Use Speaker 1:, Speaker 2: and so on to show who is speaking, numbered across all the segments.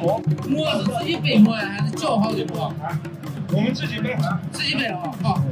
Speaker 1: 馍，
Speaker 2: 馍是自己背馍呀，还是叫好的馍？
Speaker 1: 我们自己背，
Speaker 2: 自己背啊，好。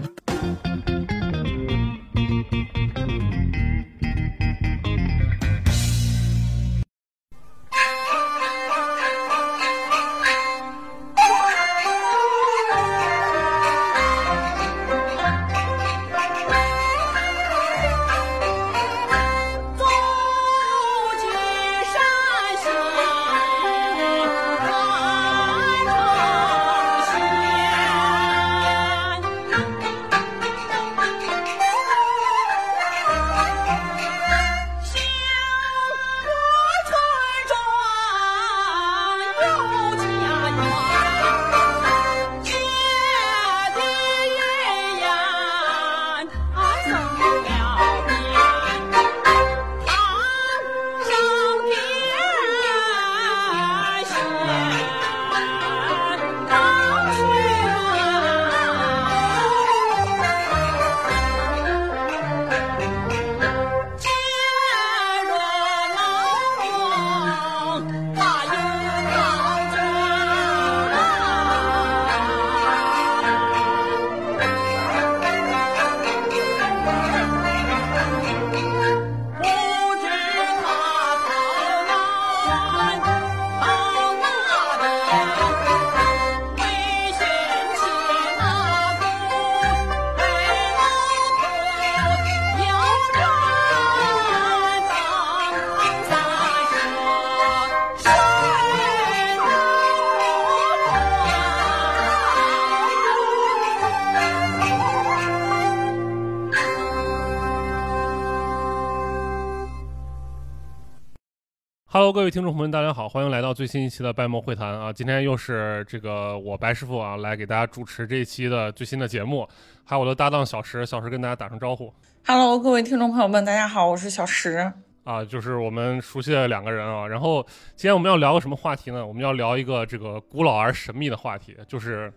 Speaker 3: 各位听众朋友们，大家好，欢迎来到最新一期的拜莫会谈啊！今天又是这个我白师傅啊，来给大家主持这一期的最新的节目，还有我的搭档小石，小石跟大家打声招呼。
Speaker 4: Hello，各位听众朋友们，大家好，我是小石。
Speaker 3: 啊，就是我们熟悉的两个人啊。然后今天我们要聊个什么话题呢？我们要聊一个这个古老而神秘的话题，就是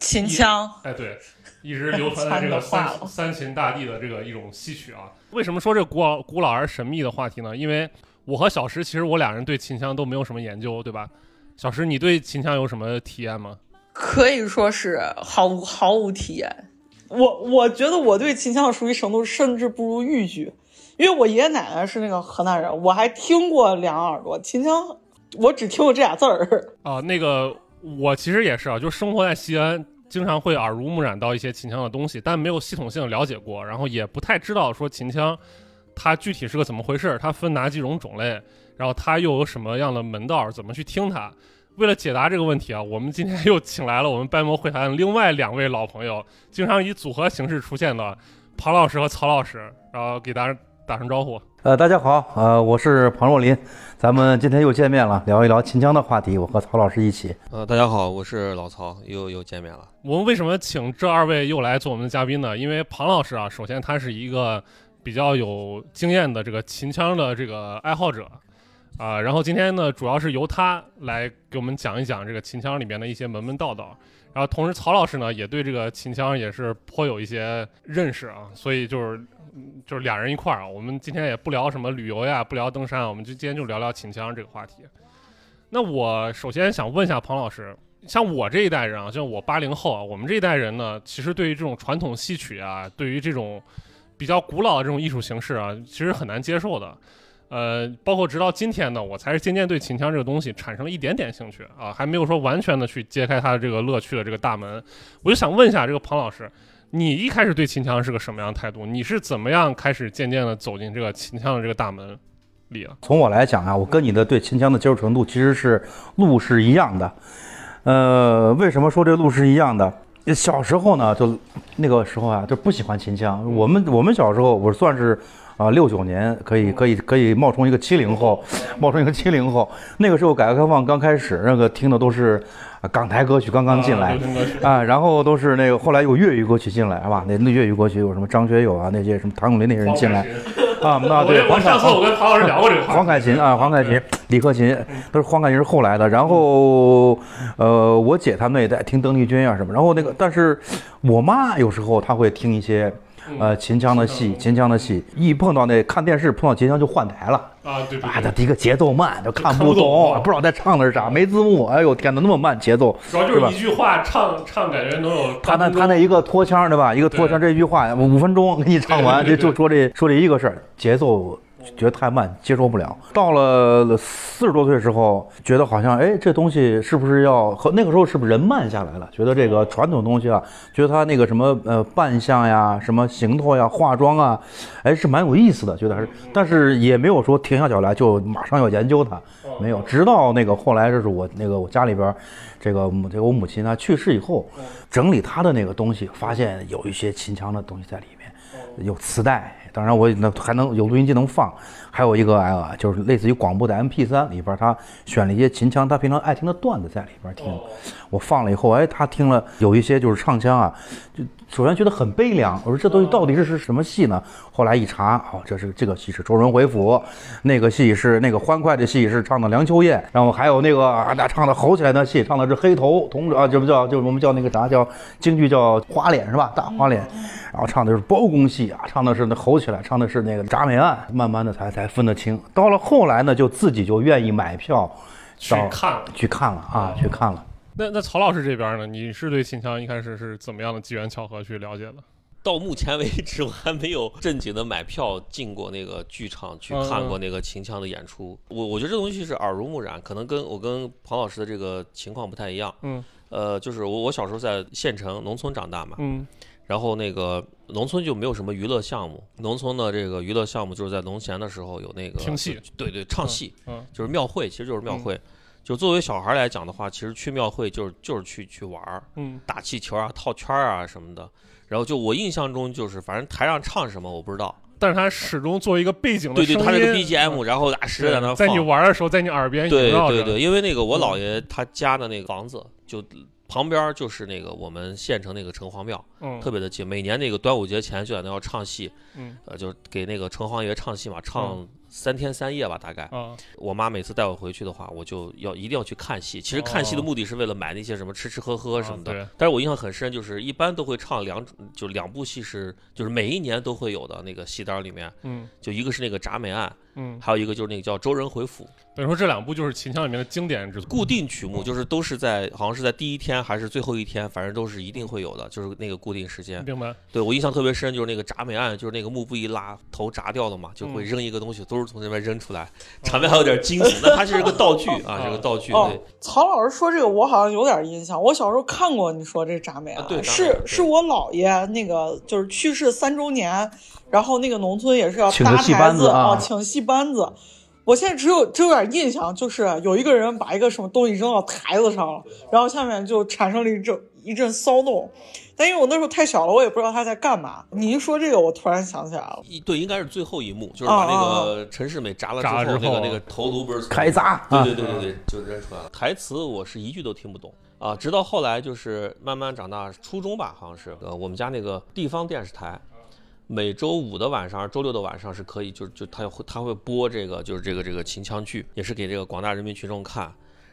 Speaker 4: 秦腔。
Speaker 3: 哎，对，一直流传在这个 三三秦大地的这个一种戏曲啊。为什么说这古老古老而神秘的话题呢？因为我和小石其实我俩人对秦腔都没有什么研究，对吧？小石，你对秦腔有什么体验吗？
Speaker 4: 可以说是毫无毫无体验。我我觉得我对秦腔的熟悉程度甚至不如豫剧，因为我爷爷奶奶是那个河南人，我还听过两耳朵秦腔，我只听过这俩字儿。
Speaker 3: 啊，那个我其实也是啊，就生活在西安，经常会耳濡目染到一些秦腔的东西，但没有系统性了解过，然后也不太知道说秦腔它具体是个怎么回事，它分哪几种种类，然后它又有什么样的门道，怎么去听它。为了解答这个问题啊，我们今天又请来了我们拜摩会谈另外两位老朋友，经常以组合形式出现的庞老师和曹老师，然后给大家打声招呼。
Speaker 5: 呃，大家好，呃，我是庞若林，咱们今天又见面了，聊一聊秦腔的话题。我和曹老师一起，
Speaker 6: 呃，大家好，我是老曹，又又见面了。
Speaker 3: 我们为什么请这二位又来做我们的嘉宾呢？因为庞老师啊，首先他是一个比较有经验的这个秦腔的这个爱好者啊、然后今天呢，主要是由他来给我们讲一讲这个秦腔里面的一些门门道道。然后同时，曹老师呢也对这个秦腔也是颇有一些认识啊，所以就是就是俩人一块儿啊，我们今天也不聊什么旅游呀，不聊登山啊，我们就今天就聊聊秦腔这个话题。那我首先想问一下庞老师，像我这一代人啊，像我八零后啊，我们这一代人呢，其实对于这种传统戏曲啊，对于这种比较古老的这种艺术形式啊，其实很难接受的。呃，包括直到今天呢，我才是渐渐对秦腔这个东西产生了一点点兴趣啊，还没有说完全的去揭开它的这个乐趣的这个大门。我就想问一下这个庞老师，你一开始对秦腔是个什么样的态度？你是怎么样开始渐渐的走进这个秦腔的这个大门里了？
Speaker 5: 从我来讲啊，我跟你的对秦腔的接受程度其实是路是一样的。呃，为什么说这路是一样的？小时候呢，就那个时候啊，就不喜欢秦腔。我们我们小时候，我算是啊六九年，可以可以可以冒充一个七零后，冒充一个七零后。那个时候改革开放刚开始，那个听的都是啊港台歌曲刚刚进来
Speaker 3: 啊，
Speaker 5: 然后都是那个后来有粤语歌曲进来，是吧？那那粤语歌曲有什么张学友啊，那些什么谭咏麟那些人进来 啊，那对
Speaker 3: 我我上次我跟庞老师聊过这个话题
Speaker 5: 黄凯芹啊，黄凯芹、李克勤都是黄凯芹是后来的。然后，呃，我姐他们那一代听邓丽君啊什么。然后那个，但是我妈有时候她会听一些呃，秦腔的戏，秦腔。的戏，一碰到那看电视碰到秦腔就换台了，
Speaker 3: 啊，对对
Speaker 5: 啊，
Speaker 3: 对
Speaker 5: 他，第一个节奏慢，就看
Speaker 3: 看不
Speaker 5: 不懂，
Speaker 3: 懂
Speaker 5: 不知道在唱的是啥，没字幕，哎呦天哪，那么慢节奏，
Speaker 3: 主要就
Speaker 5: 对吧？
Speaker 3: 是一句话唱唱，感觉能有
Speaker 5: 他那他那一个拖腔对吧？一个拖腔这句话五分钟给你唱完，就就说这说这一个事儿，节奏觉得太慢，接受不了。到了四十多岁的时候，觉得好像哎，这东西是不是要和那个时候是不是人慢下来了？觉得这个传统东西啊，觉得他那个什么呃扮相呀、什么行头呀、化妆啊，哎是蛮有意思的，觉得还是，但是也没有说停下脚来就马上要研究它，没有。直到那个后来，这是我那个我家里边儿，这个母这个我母亲她去世以后，整理她的那个东西，发现有一些秦腔的东西在里面，有磁带，当然我那还能有录音机能放，还有一个哎就是类似于广播的 MP 三里边，他选了一些秦腔他平常爱听的段子在里边听，我放了以后，哎，他听了有一些就是唱腔啊，就首先觉得很悲凉，我说这东西到底是是什么戏呢？后来一查，哦，这是这个戏是周润回府，那个戏是那个欢快的戏是唱的梁秋燕，然后还有那个啊那唱的吼起来的戏唱的是黑头同志啊，这不叫就我们叫那个啥叫京剧叫花脸是吧？大花脸，然后唱的是包公戏啊，唱的是那吼起来，唱的是那个铡美案，慢慢的才才分得清。到了后来呢，就自己就愿意买票
Speaker 3: 去看了。
Speaker 5: 去看了啊，去看了。
Speaker 3: 那那曹老师这边呢？你是对秦腔一开始是怎么样的机缘巧合去了解的？
Speaker 6: 到目前为止，我还没有正经的买票进过那个剧场去看过那个秦腔的演出。我我觉得这东西是耳濡目染，可能跟我跟庞老师的这个情况不太一样。
Speaker 3: 嗯
Speaker 6: 呃，就是我我小时候在县城农村长大嘛，
Speaker 3: 嗯
Speaker 6: 然后那个农村就没有什么娱乐项目，农村的这个娱乐项目就是在农闲的时候有那个
Speaker 3: 听戏，
Speaker 6: 对对，唱戏，
Speaker 3: 嗯
Speaker 6: 就是庙会，其实就是庙会。就作为小孩来讲的话，其实去庙会就是就是去去玩儿，
Speaker 3: 嗯
Speaker 6: 打气球啊、套圈儿啊什么的。然后就我印象中就是，反正台上唱什么我不知道，
Speaker 3: 但是他始终作为一个背景的
Speaker 6: 对对，
Speaker 3: 声音，
Speaker 6: 它是个 BGM，然后啊时
Speaker 3: 对
Speaker 6: 在那
Speaker 3: 在你
Speaker 6: 放。
Speaker 3: 玩的时候，在你耳边
Speaker 6: 对。对对，因为那个我姥爷他家的那个房子就旁边就是那个我们县城那个城隍庙，
Speaker 3: 嗯，
Speaker 6: 特别的近。每年那个端午节前就在那要唱戏，
Speaker 3: 嗯
Speaker 6: 呃，就给那个城隍爷唱戏嘛，唱三天三夜吧，大概。
Speaker 3: 啊，
Speaker 6: 我妈每次带我回去的话，我就要一定要去看戏。其实看戏的
Speaker 3: 哦
Speaker 6: 目的是为了买那些什么吃吃喝喝什么的。但是我印象很深，就是一般都会唱两，就两部戏是，就是每一年都会有的那个戏单里面，
Speaker 3: 嗯
Speaker 6: 就一个是那个铡美案，
Speaker 3: 嗯，
Speaker 6: 还有一个就是那个叫周人回府。
Speaker 3: 等于说这两部就是秦腔里面的经典之作。
Speaker 6: 固定曲目就是都是在好像是在第一天还是最后一天，反正都是一定会有的，就是那个固定时间。
Speaker 3: 明白？
Speaker 6: 对我印象特别深，就是那个铡美案，就是那个幕布一拉，头铡掉了嘛，就
Speaker 3: 嗯
Speaker 6: 会扔一个东西，都是从那边扔出来，场面还有点惊悚。那它是一个道具啊，是个道具。
Speaker 4: 哦
Speaker 6: 对，，
Speaker 4: 曹老师说这个，我好像有点印象。我小时候看过你说这铡美，
Speaker 6: 啊对
Speaker 4: 是是我姥爷那个就是去世三周年，然后那个农村也是要
Speaker 5: 请个戏
Speaker 4: 搭台子
Speaker 5: 班子啊
Speaker 4: 请戏班子。我现在只有只有点印象，就是有一个人把一个什么东西扔到台子上了，然后下面就产生了一阵一阵骚动。但因为我那时候太小了，我也不知道他在干嘛。你一说这个，我突然想起来了。
Speaker 6: 一对，应该是最后一幕，就是把那
Speaker 4: 哦
Speaker 6: 个陈世美炸了之后，那个那个头颅不是从
Speaker 5: 开砸
Speaker 6: 对
Speaker 5: 啊
Speaker 6: 对对对对，就扔出来了。台词我是一句都听不懂啊，直到后来就是慢慢长大，初中吧，好像是呃我们家那个地方电视台。每周五的晚上、周六的晚上是可以，就就他会他会播这个，就是这个这个秦腔剧，也是给这个广大人民群众看。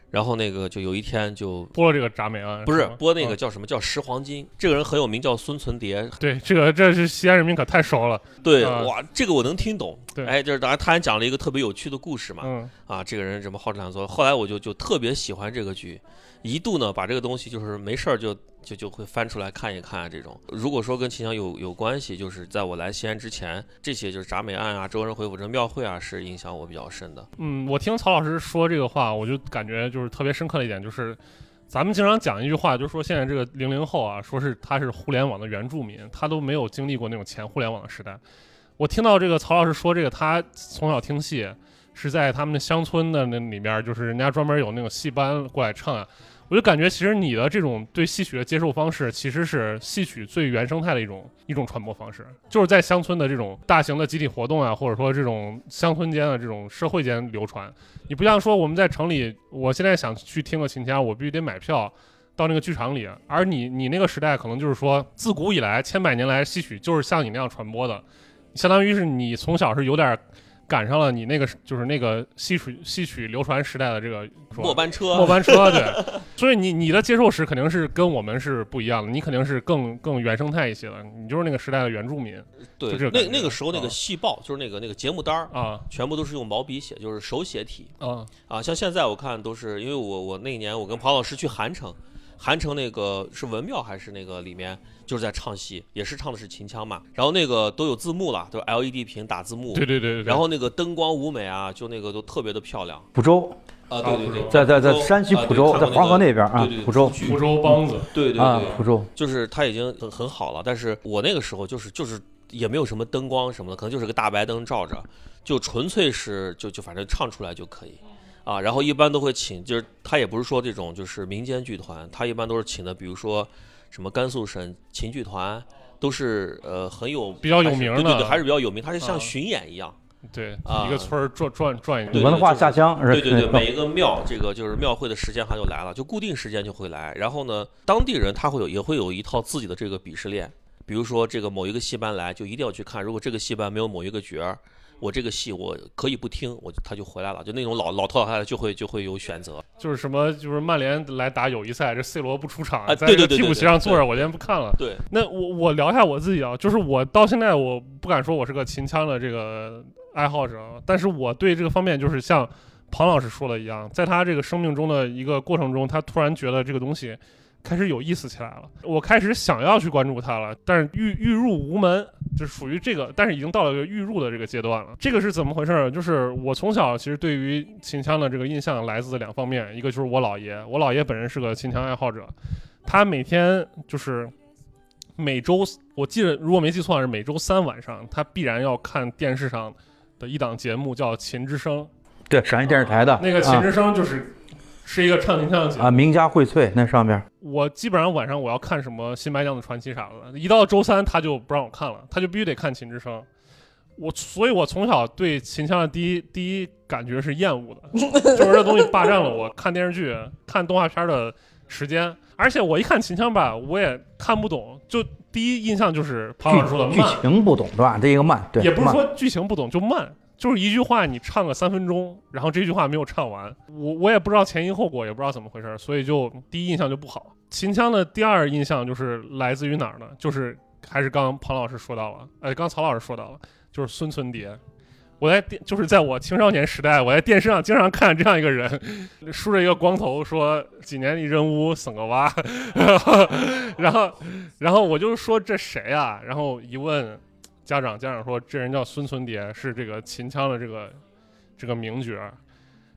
Speaker 6: 然后那个就有一天就
Speaker 3: 播了这个铡美案，
Speaker 6: 不是播那个
Speaker 3: 嗯
Speaker 6: 叫什么叫拾黄金，这个人很有名，叫孙存蝶，
Speaker 3: 对这个这是西安人民可太熟了。
Speaker 6: 对，
Speaker 3: 啊
Speaker 6: 哇，这个我能听懂。
Speaker 3: 对
Speaker 6: 哎，就是当然他还讲了一个特别有趣的故事嘛。
Speaker 3: 嗯
Speaker 6: 啊，这个人怎么好吃懒做？后来我就就特别喜欢这个剧，一度呢把这个东西就是没事儿就就就会翻出来看一看啊。这种如果说跟秦腔有有关系，就是在我来西安之前，这些就是铡美案啊、周仁回府这庙会啊，是影响我比较深的。
Speaker 3: 嗯，我听曹老师说这个话，我就感觉就是特别深刻的一点，就是咱们经常讲一句话，就是说现在这个零零后啊，说是他是互联网的原住民，他都没有经历过那种前互联网的时代。我听到这个曹老师说这个，他从小听戏是在他们的乡村的那里面，就是人家专门有那种戏班过来唱啊。我就感觉，其实你的这种对戏曲的接受方式，其实是戏曲最原生态的一种一种传播方式，就是在乡村的这种大型的集体活动啊，或者说这种乡村间的这种社会间流传。你不像说我们在城里，我现在想去听个秦腔，我必须得买票到那个剧场里，而你你那个时代可能就是说，自古以来千百年来戏曲就是像你那样传播的，相当于是你从小是有点赶上了你那个就是那个戏曲戏曲流传时代的这个
Speaker 6: 末班车，
Speaker 3: 末班车，对，所以你你的接受史肯定是跟我们是不一样的，你肯定是更更原生态一些的，你就是那个时代的原住民
Speaker 6: 对那那个时候那个
Speaker 3: 啊
Speaker 6: 戏报就是那个那个节目单儿，
Speaker 3: 啊
Speaker 6: 全部都是用毛笔写，就是手写体
Speaker 3: 啊
Speaker 6: 啊。像现在我看都是，因为我我那一年我跟庞老师去韩城，韩城那个是文庙还是那个里面就是在唱戏，也是唱的是秦腔嘛，然后那个都有字幕了，都是 LED 屏打字幕，
Speaker 3: 对对对对，
Speaker 6: 然后那个灯光舞美啊，就那个都特别的漂亮。
Speaker 5: 蒲州，
Speaker 6: 啊，对对对，
Speaker 5: 在在在山西
Speaker 6: 啊
Speaker 5: 蒲州，在黄河那边啊
Speaker 6: 对对，对
Speaker 5: 蒲州。
Speaker 3: 蒲州梆子，
Speaker 6: 对对
Speaker 5: 啊
Speaker 6: 对，，
Speaker 5: 蒲州，
Speaker 6: 就是它已经很很好了，但是我那个时候就是就是也没有什么灯光什么的，可能就是个大白灯照着，就纯粹是就就反正唱出来就可以，啊，然后一般都会请，就是他也不是说这种就是民间剧团，他一般都是请的，比如说什么甘肃省秦剧团，都是呃很有
Speaker 3: 比较有名的
Speaker 6: 对对对，还是比较有名，它是像
Speaker 3: 啊
Speaker 6: 巡演一样，
Speaker 3: 对，
Speaker 6: 啊
Speaker 3: 一个村儿转转转一
Speaker 6: 对
Speaker 3: 圈，
Speaker 5: 文化下乡
Speaker 6: 对对对，每一个庙，这个就是庙会的时间它就来了，就固定时间就会来。然后呢，当地人他会有也会有一套自己的这个鄙视链，比如说这个某一个戏班来，就一定要去看。如果这个戏班没有某一个角儿，我这个戏我可以不听，我就他就回来了。就那种老老头老太太就会就会有选择。
Speaker 3: 就是什么就是曼联来打友谊赛，这 C 罗不出场，
Speaker 6: 啊
Speaker 3: 在这个替补席上坐着，我今天不看了。
Speaker 6: 对，
Speaker 3: 那我我聊一下我自己啊，就是我到现在我不敢说我是个秦腔的这个爱好者，啊，但是我对这个方面就是像庞老师说的一样，在他这个生命中的一个过程中，他突然觉得这个东西开始有意思起来了，我开始想要去关注他了，但是欲欲入无门，就属于这个，但是已经到了一个欲入的这个阶段了。这个是怎么回事儿？就是我从小其实对于秦腔的这个印象来自两方面，一个就是我姥爷，我姥爷本人是个秦腔爱好者，他每天就是每周，我记得如果没记错是每周三晚上，他必然要看电视上的一档节目叫《秦之声
Speaker 5: 对陕西电视台的》，
Speaker 3: 那个《秦
Speaker 5: 啊
Speaker 3: 之声》就是、是一个唱秦腔的节目
Speaker 5: 啊，名家荟萃那上面
Speaker 3: 我基本上晚上我要看什么《新白娘子传奇》啥的，一到周三他就不让我看了，他就必须得看《秦之声》。我所以，我从小对秦腔的第一第一感觉是厌恶的，就是这东西霸占了我看电视剧、看动画片的时间。而且我一看秦腔吧，我也看不懂，就第一印象就是庞老师说的
Speaker 5: 剧剧，情不懂对吧？这一个慢，对，慢
Speaker 3: 也不是说剧情不懂，就慢，就是一句话你唱个三分钟，然后这句话没有唱完，我我也不知道前因后果，也不知道怎么回事，所以就第一印象就不好。秦腔的第二印象就是来自于哪儿呢？就是还是刚刚庞老师说到了，呃，刚曹老师说到了，就是孙存蝶。我在电，就是在我青少年时代，我在电视上经常看这样一个人，梳着一个光头，说几年一人屋省个娃，然后，然后我就说这谁啊？然后一问家长，家长说这人叫孙存蝶，是这个秦腔的这个这个名角。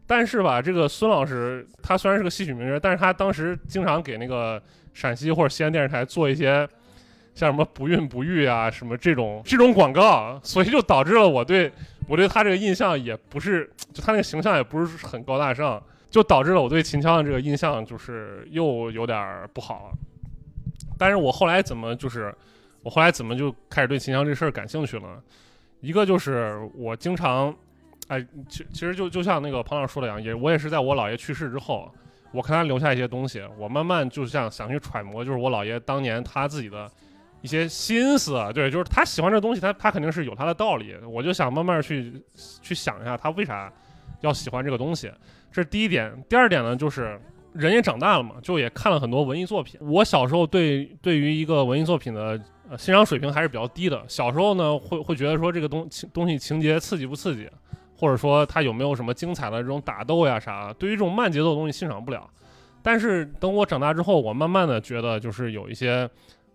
Speaker 3: 但是吧，这个孙老师他虽然是个戏曲名角，但是他当时经常给那个陕西或者西安电视台做一些像什么不孕不育啊什么这种这种广告，所以就导致了我对我对他这个印象也不是，就他那个形象也不是很高大上，就导致了我对秦腔的这个印象就是又有点不好了。但是我后来怎么就是我后来怎么就开始对秦腔这事儿感兴趣了？一个就是我经常，哎，其其实就就像那个庞老师说的一样，也我也是在我姥爷去世之后，我看他留下一些东西，我慢慢就像想去揣摩，就是我姥爷当年他自己的一些心思，对，就是他喜欢这东西，他他肯定是有他的道理，我就想慢慢去去想一下他为啥要喜欢这个东西，这是第一点。第二点呢，就是人也长大了嘛，就也看了很多文艺作品。我小时候对对于一个文艺作品的呃欣赏水平还是比较低的。小时候呢，会会觉得说这个东情东西情节刺激不刺激，或者说它有没有什么精彩的这种打斗呀啥，对于这种慢节奏的东西欣赏不了。但是等我长大之后，我慢慢的觉得就是有一些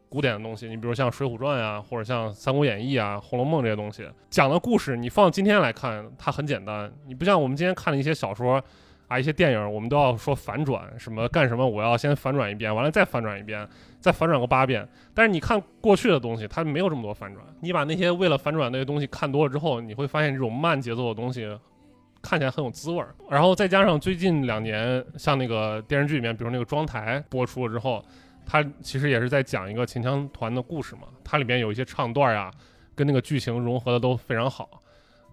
Speaker 3: 古典的东西，你比如像《水浒传》呀，或者像《三国演义》啊、《红楼梦》这些东西，讲的故事，你放今天来看，它很简单。你不像我们今天看的一些小说啊、一些电影，我们都要说反转，什么干什么，我要先反转一遍，完了再反转一遍，再反转个八遍。但是你看过去的东西，它没有这么多反转。你把那些为了反转那些东西看多了之后，你会发现这种慢节奏的东西。看起来很有滋味儿，然后再加上最近两年，像那个电视剧里面，比如那个《妆台》播出了之后，它其实也是在讲一个秦腔团的故事嘛。它里面有一些唱段呀，跟那个剧情融合的都非常好。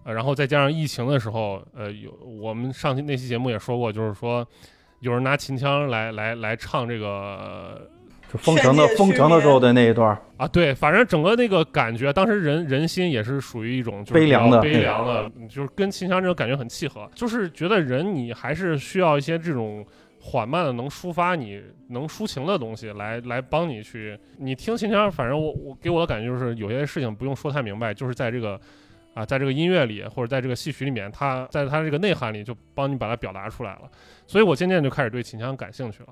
Speaker 3: 然后再加上疫情的时候，呃，有我们上期那期节目也说过，就是说有人拿秦腔来来来唱这个
Speaker 5: 就封城的封城的时候的那一段儿，
Speaker 3: 啊，对，反正整个那个感觉，当时人人心也是属于一种就是
Speaker 5: 悲凉的
Speaker 3: 悲凉的，就是跟秦腔这种感觉很契合，就是觉得人你还是需要一些这种缓慢的能抒发你能抒情的东西来来帮你去，你听秦腔，反正我我给我的感觉就是有些事情不用说太明白，就是在这个。啊，在这个音乐里或者在这个戏曲里面，它在它这个内涵里就帮你把它表达出来了，所以我渐渐就开始对秦腔感兴趣了。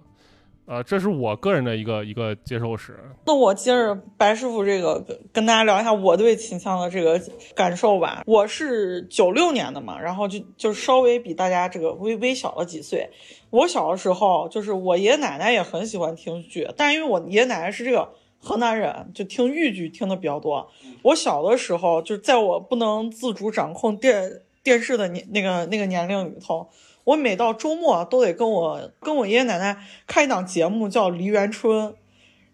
Speaker 3: 呃，这是我个人的一个一个接受史。
Speaker 4: 那我接着白师傅这个跟跟大家聊一下我对秦腔的这个感受吧。我是九六年的嘛，然后就就稍微比大家这个微微小了几岁。我小的时候，就是我爷爷奶奶也很喜欢听剧，但是因为我爷爷奶奶是这个河南人，就听豫剧听的比较多。我小的时候，就是在我不能自主掌控电电视的年那个那个年龄里头。我每到周末都得跟我跟我爷爷奶奶看一档节目，叫《梨园春》，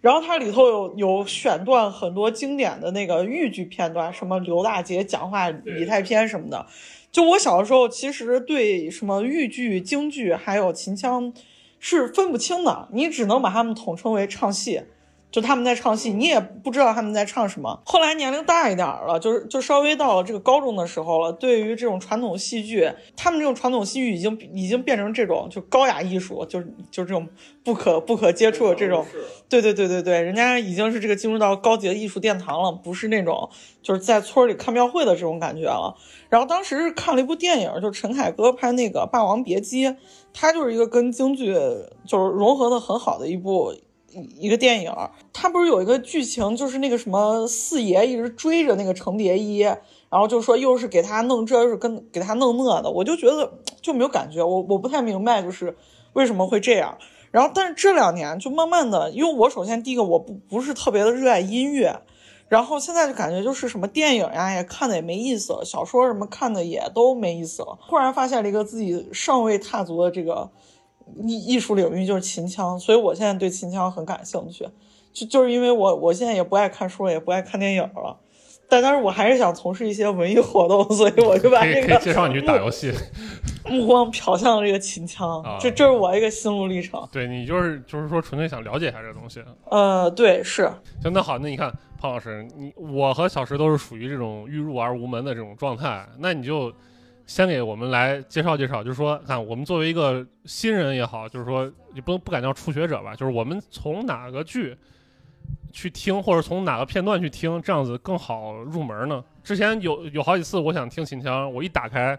Speaker 4: 然后它里头有有选段很多经典的那个豫剧片段，什么刘大姐讲话、李太偏什么的。就我小的时候，其实对什么豫剧、京剧还有秦腔是分不清的，你只能把他们统称为唱戏。就他们在唱戏，你也不知道他们在唱什么。后来年龄大一点了，就是就稍微到了这个高中的时候了。对于这种传统戏剧，他们这种传统戏剧已经已经变成这种就高雅艺术，就是就是这种不可不可接触的这种。对对对对对，人家已经是这个进入到高级的艺术殿堂了，不是那种就是在村里看庙会的这种感觉了。然后当时看了一部电影，就是陈凯歌拍那个《霸王别姬》，它就是一个跟京剧就是融合的很好的一部。一个电影，他不是有一个剧情，就是那个什么四爷一直追着那个程蝶衣，然后就说又是给他弄这，又是跟给他弄那的，我就觉得就没有感觉，我我不太明白，就是为什么会这样。然后，但是这两年就慢慢的，因为我首先第一个我不不是特别的热爱音乐，然后现在就感觉就是什么电影呀也看的也没意思了，小说什么看的也都没意思了。突然发现了一个自己尚未踏足的这个。艺艺术领域就是秦腔，所以我现在对秦腔很感兴趣，就就是因为我我现在也不爱看书，也不爱看电影了，但但是我还是想从事一些文艺活动，所以我就把这个
Speaker 3: 介绍你去打游戏，
Speaker 4: 目光瞟向了这个秦腔，这这是我一个心路历程。
Speaker 3: 对你就是就是说纯粹想了解一下这个东西。
Speaker 4: 呃，对，是。
Speaker 3: 行，那好，那你看胖老师，你我和小石都是属于这种欲入而无门的这种状态，那你就。先给我们来介绍介绍，就是说，看我们作为一个新人也好，就是说，你不能不敢叫初学者吧，就是我们从哪个剧去听，或者从哪个片段去听，这样子更好入门呢？之前有有好几次，我想听秦腔，我一打开，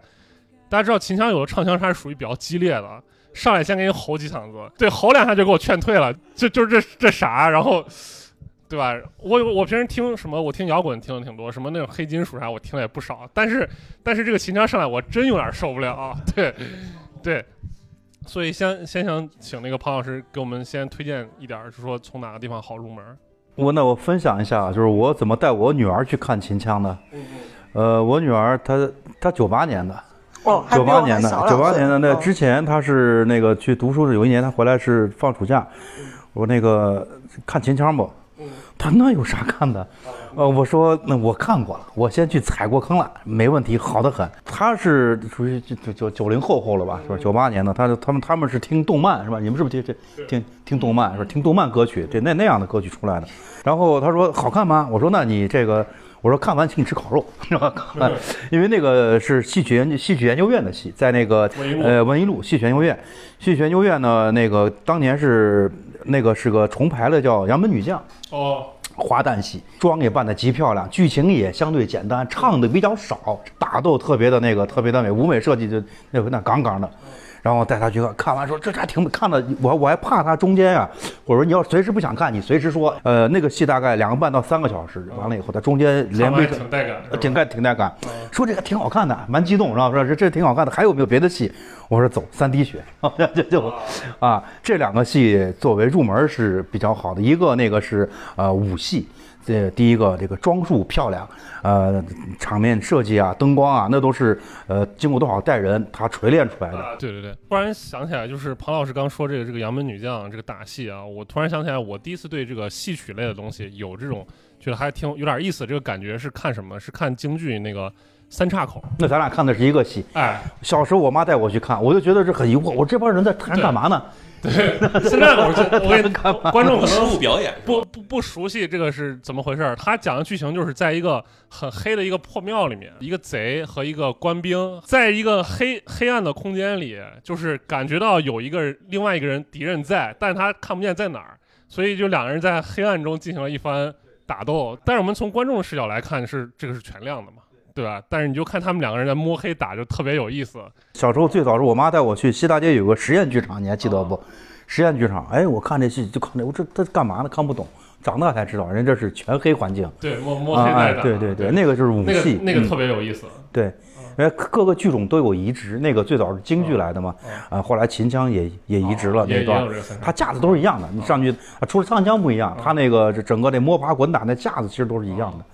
Speaker 3: 大家知道秦腔有的唱腔它是属于比较激烈的，上来先给你吼几嗓子，对，吼两下就给我劝退了，就就是这这啥，然后。对吧？我我平时听什么？我听摇滚听的挺多，什么那种黑金属啥，我听的也不少。但是但是这个琴腔上来，我真有点受不了啊！对对，所以先先想请那个庞老师给我们先推荐一点，就是说从哪个地方好入门。
Speaker 5: 我那我分享一下，就是我怎么带我女儿去看秦腔的。呃，我女儿她她九八年的，
Speaker 4: 哦，
Speaker 5: 九八年的，九八年的那之前她是那个去读书是有一年她回来是放暑假，我那个看秦腔不？他那有啥看的？呃，我说那我看过了，我先去踩过坑了，没问题，好的很。他是属于九九九九零后后了吧？是吧？九八年的，他他们他们是听动漫是吧？你们是不是听这听听动漫是吧？听动漫歌曲，这那那样的歌曲出来的。然后他说好看吗？我说那你这个，我说看完请你吃烤肉是吧？因为那个是戏曲研戏曲研究院的戏，在那个呃文艺路戏曲研究院，戏曲研究院呢那个当年是。那个是个重排了，叫《杨门女将》
Speaker 3: 哦，
Speaker 5: 花旦戏，妆也扮得极漂亮，剧情也相对简单，唱的比较少，打斗特别的那个特别的美，舞美设计就那那杠杠的。然后带他去看，看完说这还挺看的，我我还怕他中间啊。我说你要随时不想看，你随时说。呃，那个戏大概两个半到三个小时，完了以后他中间连没
Speaker 3: 挺带感，
Speaker 5: 挺带挺带感。说这个挺好看的，蛮激动然后？说这这挺好看的，还有没有别的戏？我说走，三滴血，就就啊，这两个戏作为入门是比较好的。一个那个是呃武戏。这第一个，这个装束漂亮，呃，场面设计啊，灯光啊，那都是呃经过多少代人他锤炼出来的。
Speaker 3: 对对对，突然想起来，就是庞老师刚说这个这个杨门女将这个打戏啊，我突然想起来，我第一次对这个戏曲类的东西有这种觉得还挺有点意思，这个感觉是看什么？是看京剧那个三岔口。
Speaker 5: 那咱俩看的是一个戏。
Speaker 3: 哎，
Speaker 5: 小时候我妈带我去看，我就觉得这很疑惑，我这帮人在谈干嘛呢？
Speaker 3: 现在我就 我给观众可
Speaker 6: 失
Speaker 3: 能
Speaker 6: 误表演
Speaker 3: 不不不熟悉这个是怎么回事儿。他讲的剧情就是在一个很黑的一个破庙里面，一个贼和一个官兵在一个黑黑暗的空间里，就是感觉到有一个另外一个人敌人在，但是他看不见在哪儿，所以就两个人在黑暗中进行了一番打斗。但是我们从观众的视角来看是这个是全亮的嘛，对吧？但是你就看他们两个人在摸黑打，就特别有意思。
Speaker 5: 小时候最早是我妈带我去西大街有个实验剧场，你还记得不？实验剧场，哎，我看这戏就看这，我这这干嘛呢？看不懂，长大才知道，人这是全黑环境
Speaker 3: 对，摸摸
Speaker 5: 啊！
Speaker 3: 黑
Speaker 5: 哎对对对，那个就是武
Speaker 3: 那个
Speaker 5: 戏，嗯
Speaker 3: 那个特别有意思。
Speaker 5: 对，哎，各个剧种都有移植，那个最早是京剧来的嘛，啊，后来秦腔也也移植了那段
Speaker 3: 有这个三，
Speaker 5: 它架子都是一样的，你上去啊，除了唱腔不一样，它那个这整个那摸爬滚打那架子其实都是一样的。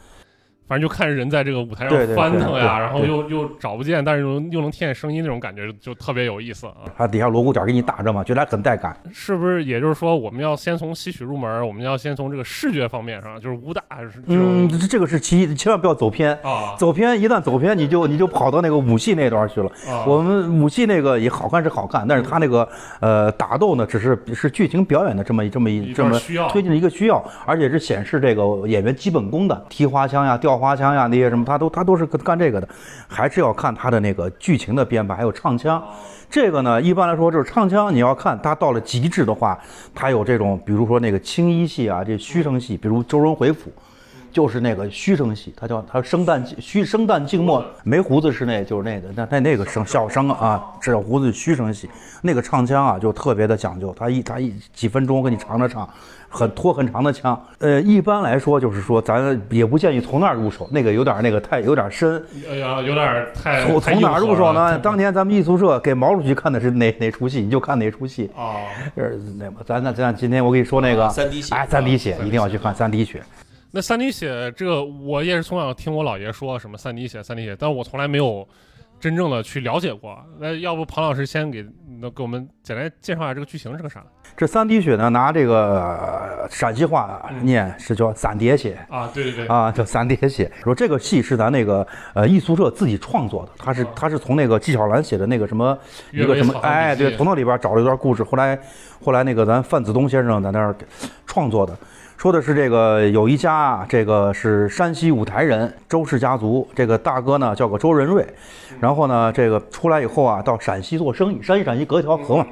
Speaker 3: 反正就看人在这个舞台上翻腾呀，然后又又找不见，但是又又能听见声音那种感觉，就特别有意思啊！
Speaker 5: 它底下锣鼓点给你打着嘛，觉得还很带感。
Speaker 3: 是不是？也就是说，我们要先从戏曲入门，我们要先从这个视觉方面上，就是武打是这
Speaker 5: 嗯，这这个是其一，千万不要走偏。
Speaker 3: 啊
Speaker 5: 走偏，一旦走偏，你就你就跑到那个武戏那段去了。
Speaker 3: 啊，
Speaker 5: 我们武戏那个也好看是好看，但是他那个呃打斗呢，只是是剧情表演的这么这么一
Speaker 3: 一
Speaker 5: 这么
Speaker 3: 需要
Speaker 5: 推进的一个需要，而且是显示这个演员基本功的，提花枪呀、吊花枪呀那些什么，他都他都是干这个的，还是要看他的那个剧情的编排，还有唱腔。这个呢，一般来说就是唱腔，你要看他到了极致的话，他有这种，比如说那个青衣戏啊，这虚声戏，比如周润回府。就是那个虚声戏，他叫他生旦虚生旦静默，没胡子是那，就是那个那那那个声小声啊，小胡子虚声戏，那个唱腔啊就特别的讲究，他一他一几分钟给你唱着唱，很拖很长的枪。呃，一般来说就是说咱也不建议从那儿入手，那个有点那个太有点深。
Speaker 3: 哎呀，有点太
Speaker 5: 从从哪儿入手呢？当
Speaker 3: 年
Speaker 5: 年咱们艺术社给毛主席看的是哪哪出戏，你就看哪出戏。
Speaker 3: 啊，
Speaker 5: 呃，那么咱那咱今天我跟你说那个
Speaker 6: 三滴血
Speaker 5: 哎，三滴血一定要去看三滴血。
Speaker 3: 那三滴血这个，我也是从小听我姥爷说什么三滴血三滴血，但是我从来没有真正的去了解过。那要不庞老师先给能给我们简单介绍一下这个剧情是个啥
Speaker 5: 这三滴血呢，拿这个呃陕西话念是叫三叠血。
Speaker 3: 啊？对对对，
Speaker 5: 啊，叫三叠血。说这个戏是咱那个呃艺术社自己创作的，他是他是从那个纪晓岚写的那个什么一个什么哎，对，从那里边找了一段故事，后来后来那个咱范子东先生在那儿给创作的。说的是这个有一家啊，这个是山西五台人周氏家族，这个大哥呢叫个周仁瑞，然后呢这个出来以后啊，到陕西做生意，山西陕西隔一条河嘛，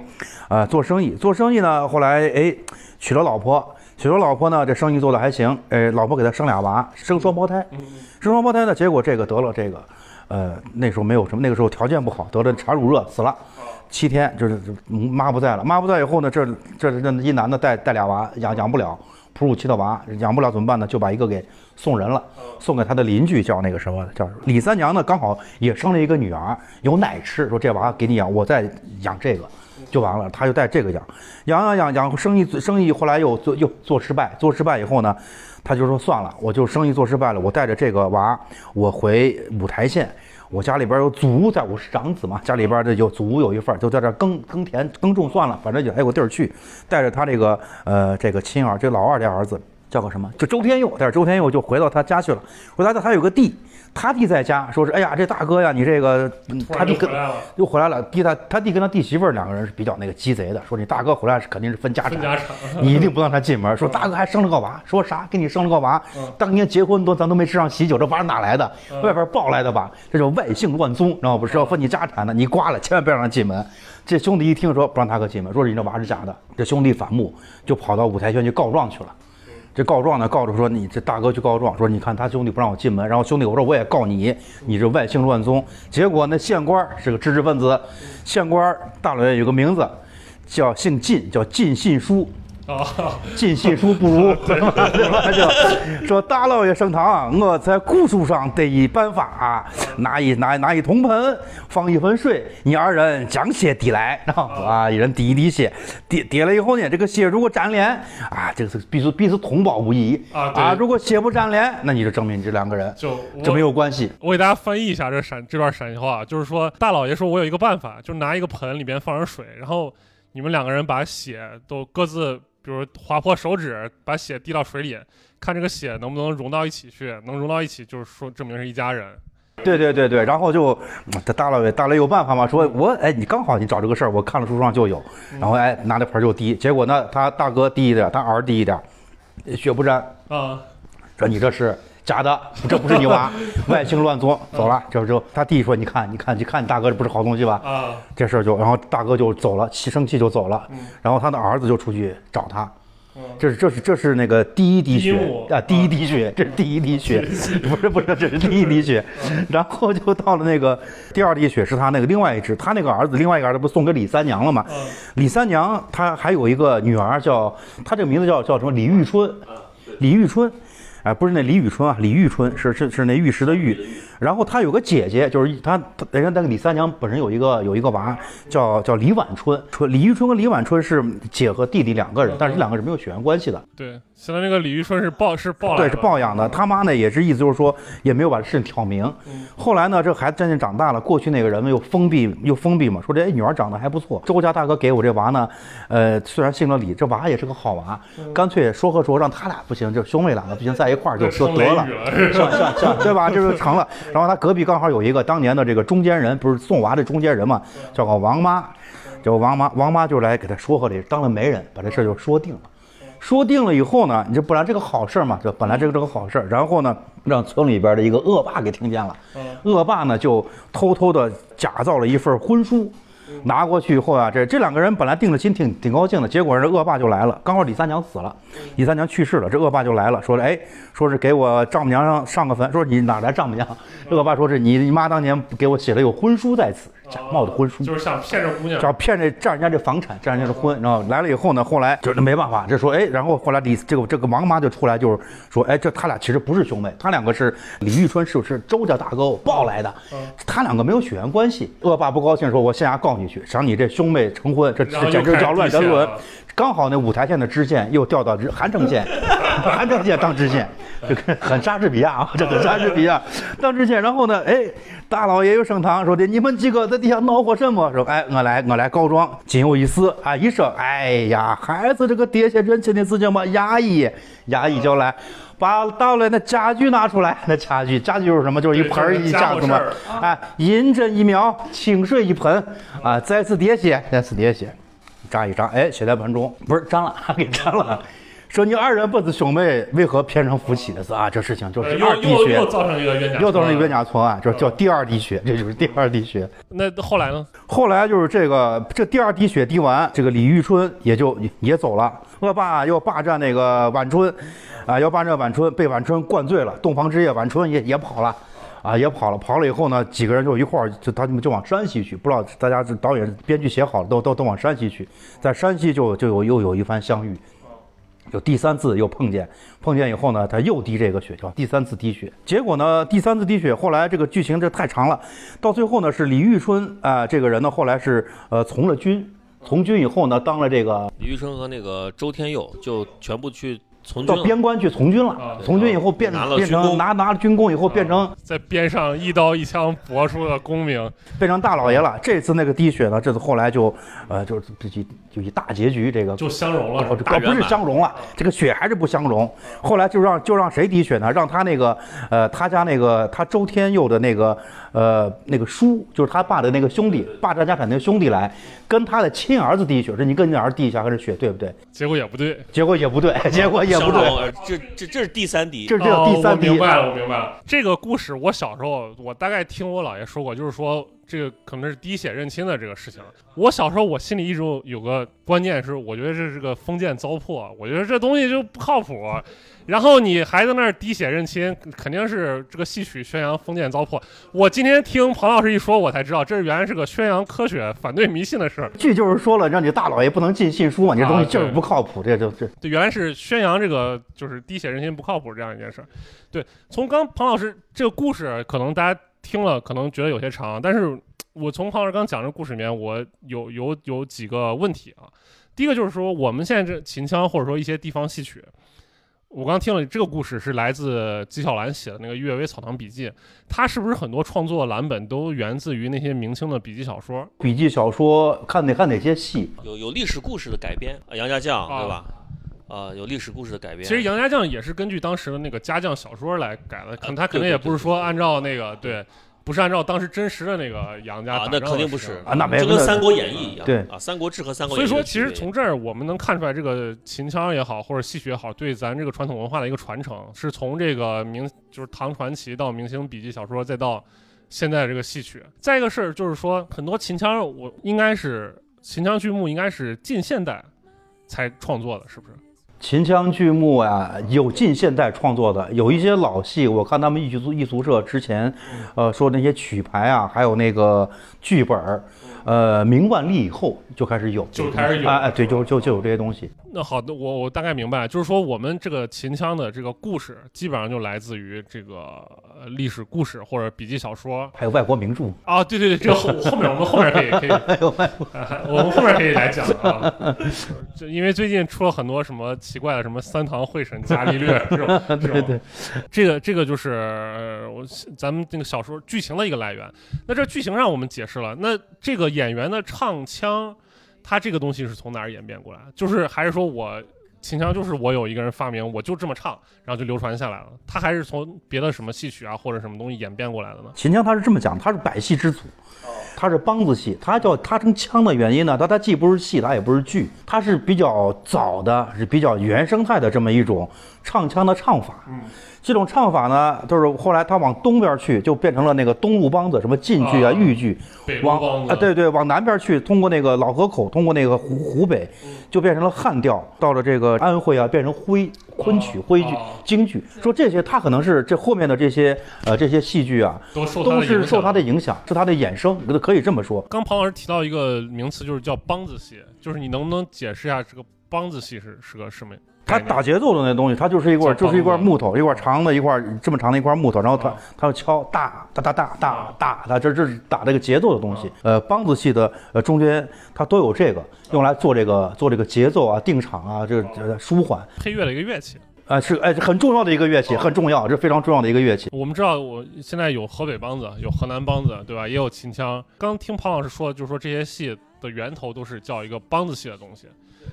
Speaker 5: 啊、做生意做生意呢，后来哎娶了老婆，娶了老婆呢，这生意做的还行，哎，老婆给他生俩娃，生双胞胎，生双胞胎呢，结果这个得了这个，呃，那时候没有什么，那个时候条件不好，得了产乳热死了。七天，就是这妈不在了，妈不在以后呢，这这这一男的带带俩娃，养养不了，哺乳期的娃养不了怎么办呢？就把一个给送人了，送给他的邻居，叫那个什么，叫李三娘呢，刚好也生了一个女儿，有奶吃，说这娃给你养，我再养这个，就完了，他就带这个养，养养养养，生意生意后来又做又做失败，做失败以后呢，他就说算了，我就生意做失败了，我带着这个娃，我回五台县。我家里边有祖屋在，我是长子嘛，家里边的有祖屋有一份，就在这耕耕田耕种算了，反正也还有个地儿去。带着他这个呃这个亲儿，这老二这儿子叫个什么？就周天佑，但是周天佑就回到他家去了。回到他他有个弟，他弟在家，说是哎呀这大哥呀，你这个 嗯他弟跟
Speaker 3: 就回来了，
Speaker 5: 又回来了，弟他他弟跟他弟媳妇儿两个人是比较那个鸡贼的，说你大哥回来是肯定是分家产，
Speaker 3: 分家产，
Speaker 5: 你一定不让他进门。说大哥还生了个娃，说啥？给你生了个娃
Speaker 3: 嗯，
Speaker 5: 当年结婚都咱都没吃上喜酒，这娃哪来的？
Speaker 3: 嗯
Speaker 5: 外边抱来的吧？这叫外姓乱宗，知道不？是要分你家产的，你刮了，千万别让他进门。这兄弟一听说不让大哥进门，说你这娃是假的，这兄弟反目，就跑到五台县去告状去了。这告状呢，告着说你这大哥去告状，说你看他兄弟不让我进门，然后兄弟我说我也告你，你这外姓乱宗。结果那县官是个知识分子，县官大老爷有个名字叫姓靳，叫靳信书。
Speaker 3: 啊，
Speaker 5: 尽信书不如？就说大老爷升堂，我在古书上得以颁发，拿一拿拿一铜盆，放一盆水，你二人将血滴来，然 后啊，一人滴一滴血，滴滴了以后呢，这个血如果粘连啊，这个是必是必是同胞无疑。
Speaker 3: 啊啊
Speaker 5: 如果血不粘连，那你就证明你这两个人
Speaker 3: 就我
Speaker 5: 这没有关系。
Speaker 3: 我给大家翻译一下这陕这段陕西话，就是说大老爷说我有一个办法，就拿一个盆里边放上水，然后你们两个人把血都各自，比如划破手指，把血滴到水里，看这个血能不能融到一起去，能融到一起就是说证明是一家人。
Speaker 5: 对对对对，然后就他大老爷大雷有办法吗？说我哎，你刚好你找这个事儿，我看了书上就有，然后哎拿那盆就滴，结果呢他大哥滴一点，他儿滴一点，血不沾，
Speaker 3: 啊，
Speaker 5: 说你这是假的，这不是你娃，外星乱作，走了。这就他弟说，你看你看你看你大哥这不是好东西吧？
Speaker 3: 啊，
Speaker 5: 这事儿就，然后大哥就走了，气生气就走了，然后他的儿子就出去找他。这是这是这是那个第一滴血啊，第一滴血，这是第一滴血，不是不是，这是第一滴血，然后就到了那个第二滴血是他那个另外一只，他那个儿子另外一个儿子不送给李三娘了吗？李三娘她还有一个女儿叫，她这个名字叫叫什么？李玉春，李玉春。哎，不是那李宇春啊，李玉春是是是那玉石的玉，然后他有个姐姐，就是他，人家那个李三娘本身有一个有一个娃叫叫李晚春，春李玉春和李晚春是姐和弟弟两个人，但是这两个人没有血缘关系的，
Speaker 3: 对，现在那个李玉春是抱是抱来
Speaker 5: 对，是抱养的。他妈呢也是意思就是说也没有把这事情挑明。后来呢，这孩子渐渐长大了，过去那个人呢又封闭又封闭嘛，说这哎女儿长得还不错，周家大哥给我这娃呢，呃虽然姓了李，这娃也是个好娃，干脆说和说让他俩不行，就兄妹两个不行在一块儿就就得了
Speaker 3: 是吧
Speaker 5: 像像像，对吧？这就成了。然后他隔壁刚好有一个当年的这个中间人，不是送娃的中间人嘛，叫个王妈。叫王妈，王妈就来给他说和这，当了媒人，把这事儿就说定了。说定了以后呢，你这本来这个好事儿嘛，这本来这个这个好事儿，然后呢，让村里边的一个恶霸给听见了。恶霸呢就偷偷的假造了一份婚书。拿过去以后啊，这这两个人本来定了亲，挺挺高兴的，结果这恶霸就来了。刚好李三娘死了，李三娘去世了，这恶霸就来了，说了，哎，说是给我丈母娘上上个坟，说你哪来丈母娘？这恶霸说是你你妈当年给我写了有婚书在此，假冒的婚书。
Speaker 3: 就是想骗这姑娘
Speaker 5: 只，要骗这占人家这房产，占人家的婚，然后来了以后呢，后来就是没办法，这说哎，然后后来李这个这个王妈就出来，就是说哎，这他俩其实不是兄妹，他两个是李玉春是是周家大哥我抱来的，他两个没有血缘关系。恶霸不高兴说，我现在告你去，想你这兄妹成婚，这这简直叫乱伦。刚好那五台县的知县又调到这韩城县，韩城县 当知县，这 个很莎士比亚啊，这个莎士比亚当知县。然后呢，哎，大老爷又升堂说的，你们几个在底下闹和什么？说，哎，我来我来告状，仅有一事啊。一说，哎呀，孩子这个跌下认亲的事情嘛，衙役，衙役叫来。把到了那家具拿出来，那家具家具就是什么？就是一盆一架子嘛哎，银针一苗，清水一盆，啊，再次喋血，再次喋血。扎一扎，哎，血在盆中，不是粘了，给粘了。说你二人不是兄妹，为何偏成夫妻的事啊？这事情就是二滴血
Speaker 3: 又又，造成一个冤假，
Speaker 5: 又造成一个冤。假错案，就是叫第二滴血，这就是第二滴血。
Speaker 3: 那后来呢？
Speaker 5: 后来就是这个这第二滴血滴完，这个李玉春也就也走了。恶霸要霸占那个晚春，啊，要霸占晚春，被晚春灌醉了。洞房之夜，晚春也也跑了。啊，也跑了，跑了以后呢，几个人就一块儿，就他们就往山西去。不知道大家是导演、编剧写好了，都都都往山西去。在山西就就有又有一番相遇，有第三次又碰见，碰见以后呢，他又滴这个血，叫第三次滴血。结果呢，第三次滴血，后来这个剧情这太长了，到最后呢是李玉春啊、这个人呢后来是呃从了军，从军以后呢当了这个
Speaker 6: 李玉春和那个周天佑就全部去。
Speaker 5: 到边关去从军了
Speaker 3: 啊，
Speaker 5: 从军以后变
Speaker 6: 成
Speaker 5: 变成拿拿了军功以后变成
Speaker 3: 在边上一刀一枪搏出了功名，
Speaker 5: 变成大老爷了。这次那个滴血呢，这次后来就呃就是就就以大结局这个
Speaker 3: 就相融了。
Speaker 5: 哦，这个不是相融了，这个血还是不相融。后来就让就让谁滴血呢？让他那个呃，他家那个他周天佑的那个呃那个叔，就是他爸的那个兄弟，霸占家产那个兄弟来跟他的亲儿子滴血，说你跟你儿子滴一下，还是血对不对？
Speaker 3: 结果也不对。
Speaker 5: 结果也不对，结果也不对，
Speaker 6: 这这这是第三滴。
Speaker 5: 这是这个第三
Speaker 3: 哦、我
Speaker 5: 滴
Speaker 3: 明。白了，我明白了。这个故事我小时候我大概听我姥爷说过，就是说这个可能是滴血认亲的这个事情。我小时候我心里一直有个观念是，我觉得这是个封建糟粕，我觉得这东西就不靠谱。然后你还在那儿滴血认亲，肯定是这个戏曲宣扬封建糟粕。我今天听庞老师一说，我才知道这原来是个宣扬科学、反对迷信的事儿。
Speaker 5: 这就是说了，让你大老爷不能进信书嘛，你这东西
Speaker 3: 啊
Speaker 5: 就是不靠谱，这就这
Speaker 3: 对，原来是宣扬这个就是滴血认亲不靠谱这样一件事儿。对，从刚庞老师这个故事，可能大家听了可能觉得有些长，但是我从庞老师刚讲这故事里面，我有有有几个问题啊。第一个就是说，我们现在这秦腔或者说一些地方戏曲，我刚听了这个故事是来自纪晓岚写的那个《阅微草堂笔记》，他是不是很多创作蓝本都源自于那些明清的笔记小说？
Speaker 5: 笔记小说看得看哪些戏？
Speaker 6: 有有历史故事的改编，啊杨家将
Speaker 3: 啊
Speaker 6: 对吧？呃，有历史故事的改编。
Speaker 3: 其实杨家将也是根据当时的那个家将小说来改的，可能他可能也不是说按照那个对，不是按照当时真实的那个杨家
Speaker 6: 啊，那肯定不是
Speaker 5: 啊那没那
Speaker 6: 就跟《三国演义》一样。
Speaker 5: 对
Speaker 6: 啊，《三国志》和《三国
Speaker 3: 所以说。其实从这儿我们能看出来，这个秦腔也好，或者戏曲也好，对咱这个传统文化的一个传承，是从这个明就是唐传奇到明星笔记小说，再到现在这个戏曲。再一个事儿就是说，很多秦腔我应该是秦腔剧目应该是近现代才创作的，是不是？
Speaker 5: 秦腔剧目啊，有近现代创作的，有一些老戏，我看他们艺术艺俗社之前，呃，说那些曲牌啊，还有那个剧本儿，呃，明万历以后就开始有，
Speaker 3: 就开始有
Speaker 5: 啊，哎，对，就就就有这些东西。
Speaker 3: 那好的，我我大概明白，就是说我们这个秦腔的这个故事，基本上就来自于这个呃历史故事或者笔记小说。
Speaker 5: 还有外国名著，
Speaker 3: 啊。对对对，这个后后面我们后面可以可以
Speaker 5: 还有外国
Speaker 3: 啊，我们后面可以来讲啊，就因为最近出了很多什么奇怪的什么三堂会审伽利略这种，这种
Speaker 5: 对。对，
Speaker 3: 这个这个就是呃我咱们这个小说剧情的一个来源。那这剧情上我们解释了，那这个演员的唱腔，他这个东西是从哪儿演变过来？就是还是说我秦腔就是我有一个人发明，我就这么唱，然后就流传下来了？他还是从别的什么戏曲啊或者什么东西演变过来的呢？
Speaker 5: 秦腔它是这么讲，它是百戏之祖，它是梆子戏，它叫它成腔的原因呢，它它既不是戏，它也不是剧，它是比较早的，是比较原生态的这么一种唱腔的唱法。
Speaker 3: 嗯，
Speaker 5: 这种唱法呢，就是后来他往东边去，就变成了那个东路梆子，什么晋剧啊、
Speaker 3: 啊
Speaker 5: 豫剧，往啊，对对，往南边去，通过那个老河口，通过那个湖湖北，就变成了汉调。到了这个安徽啊，变成徽昆曲、徽剧
Speaker 3: 哦、
Speaker 5: 京剧。说这些，它可能是这后面的这些呃这些戏剧啊，
Speaker 3: 都受他
Speaker 5: 都
Speaker 3: 的影响
Speaker 5: 是受它的影响，是他的衍生，可以这么说。
Speaker 3: 刚庞老师提到一个名词，就是叫梆子戏，就是你能不能解释一下这个梆子戏是是个什么？
Speaker 5: 它打节奏的那东西，它就是一块，
Speaker 3: 叫
Speaker 5: 就是一块木头，一块长的一块这么长的一块木头，然后它
Speaker 3: 啊
Speaker 5: 它要敲大哒哒哒哒哒，它这这是打这个节奏的东西。呃，梆子戏的呃中间它都有这个，用来做这个做这个节奏啊、定场啊，这个这舒缓
Speaker 3: 配乐的一个乐器。
Speaker 5: 啊是哎很重要的一个乐器，很重要，这非常重要的一个乐器。
Speaker 3: 我们知道，我现在有河北梆子，有河南梆子，对吧？也有秦腔。刚听庞老师说，就是说这些戏的源头都是叫一个梆子戏的东西，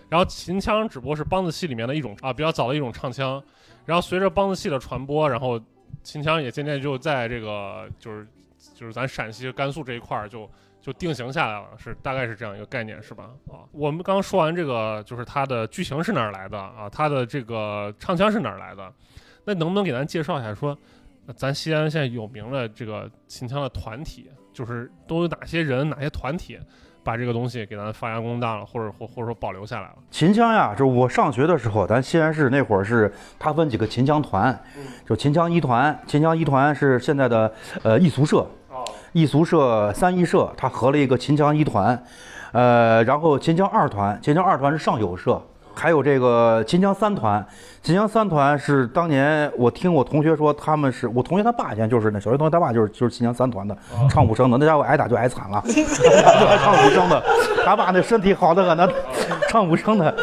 Speaker 3: 然后秦腔只不过是梆子戏里面的一种啊，比较早的一种唱腔。然后随着梆子戏的传播，然后秦腔也渐渐就在这个就是就是咱陕西、甘肃这一块儿就就定型下来了，是大概是这样一个概念，是吧？啊，我们刚说完这个，就是它的剧情是哪儿来的啊？它的这个唱腔是哪儿来的？那能不能给咱介绍一下说？咱西安现在有名的这个秦腔的团体，就是都有哪些人、哪些团体把这个东西给咱发扬光大了，或者或或者说保留下来了？
Speaker 5: 秦腔呀，就是我上学的时候，咱西安市那会儿是它分几个秦腔团，就秦腔一团，秦腔一团是现在的呃艺俗社，
Speaker 3: 哦，
Speaker 5: 艺俗社、三艺社，它合了一个秦腔一团，呃，然后秦腔二团，秦腔二团是上友社，还有这个秦腔三团，秦腔三团是当年我听我同学说他们是我同学他爸以前就是那小学同学他爸就是就是秦腔三团的唱武生的，那家伙挨打就挨惨了，唱武生的，他爸那身体好的很那，唱武生的。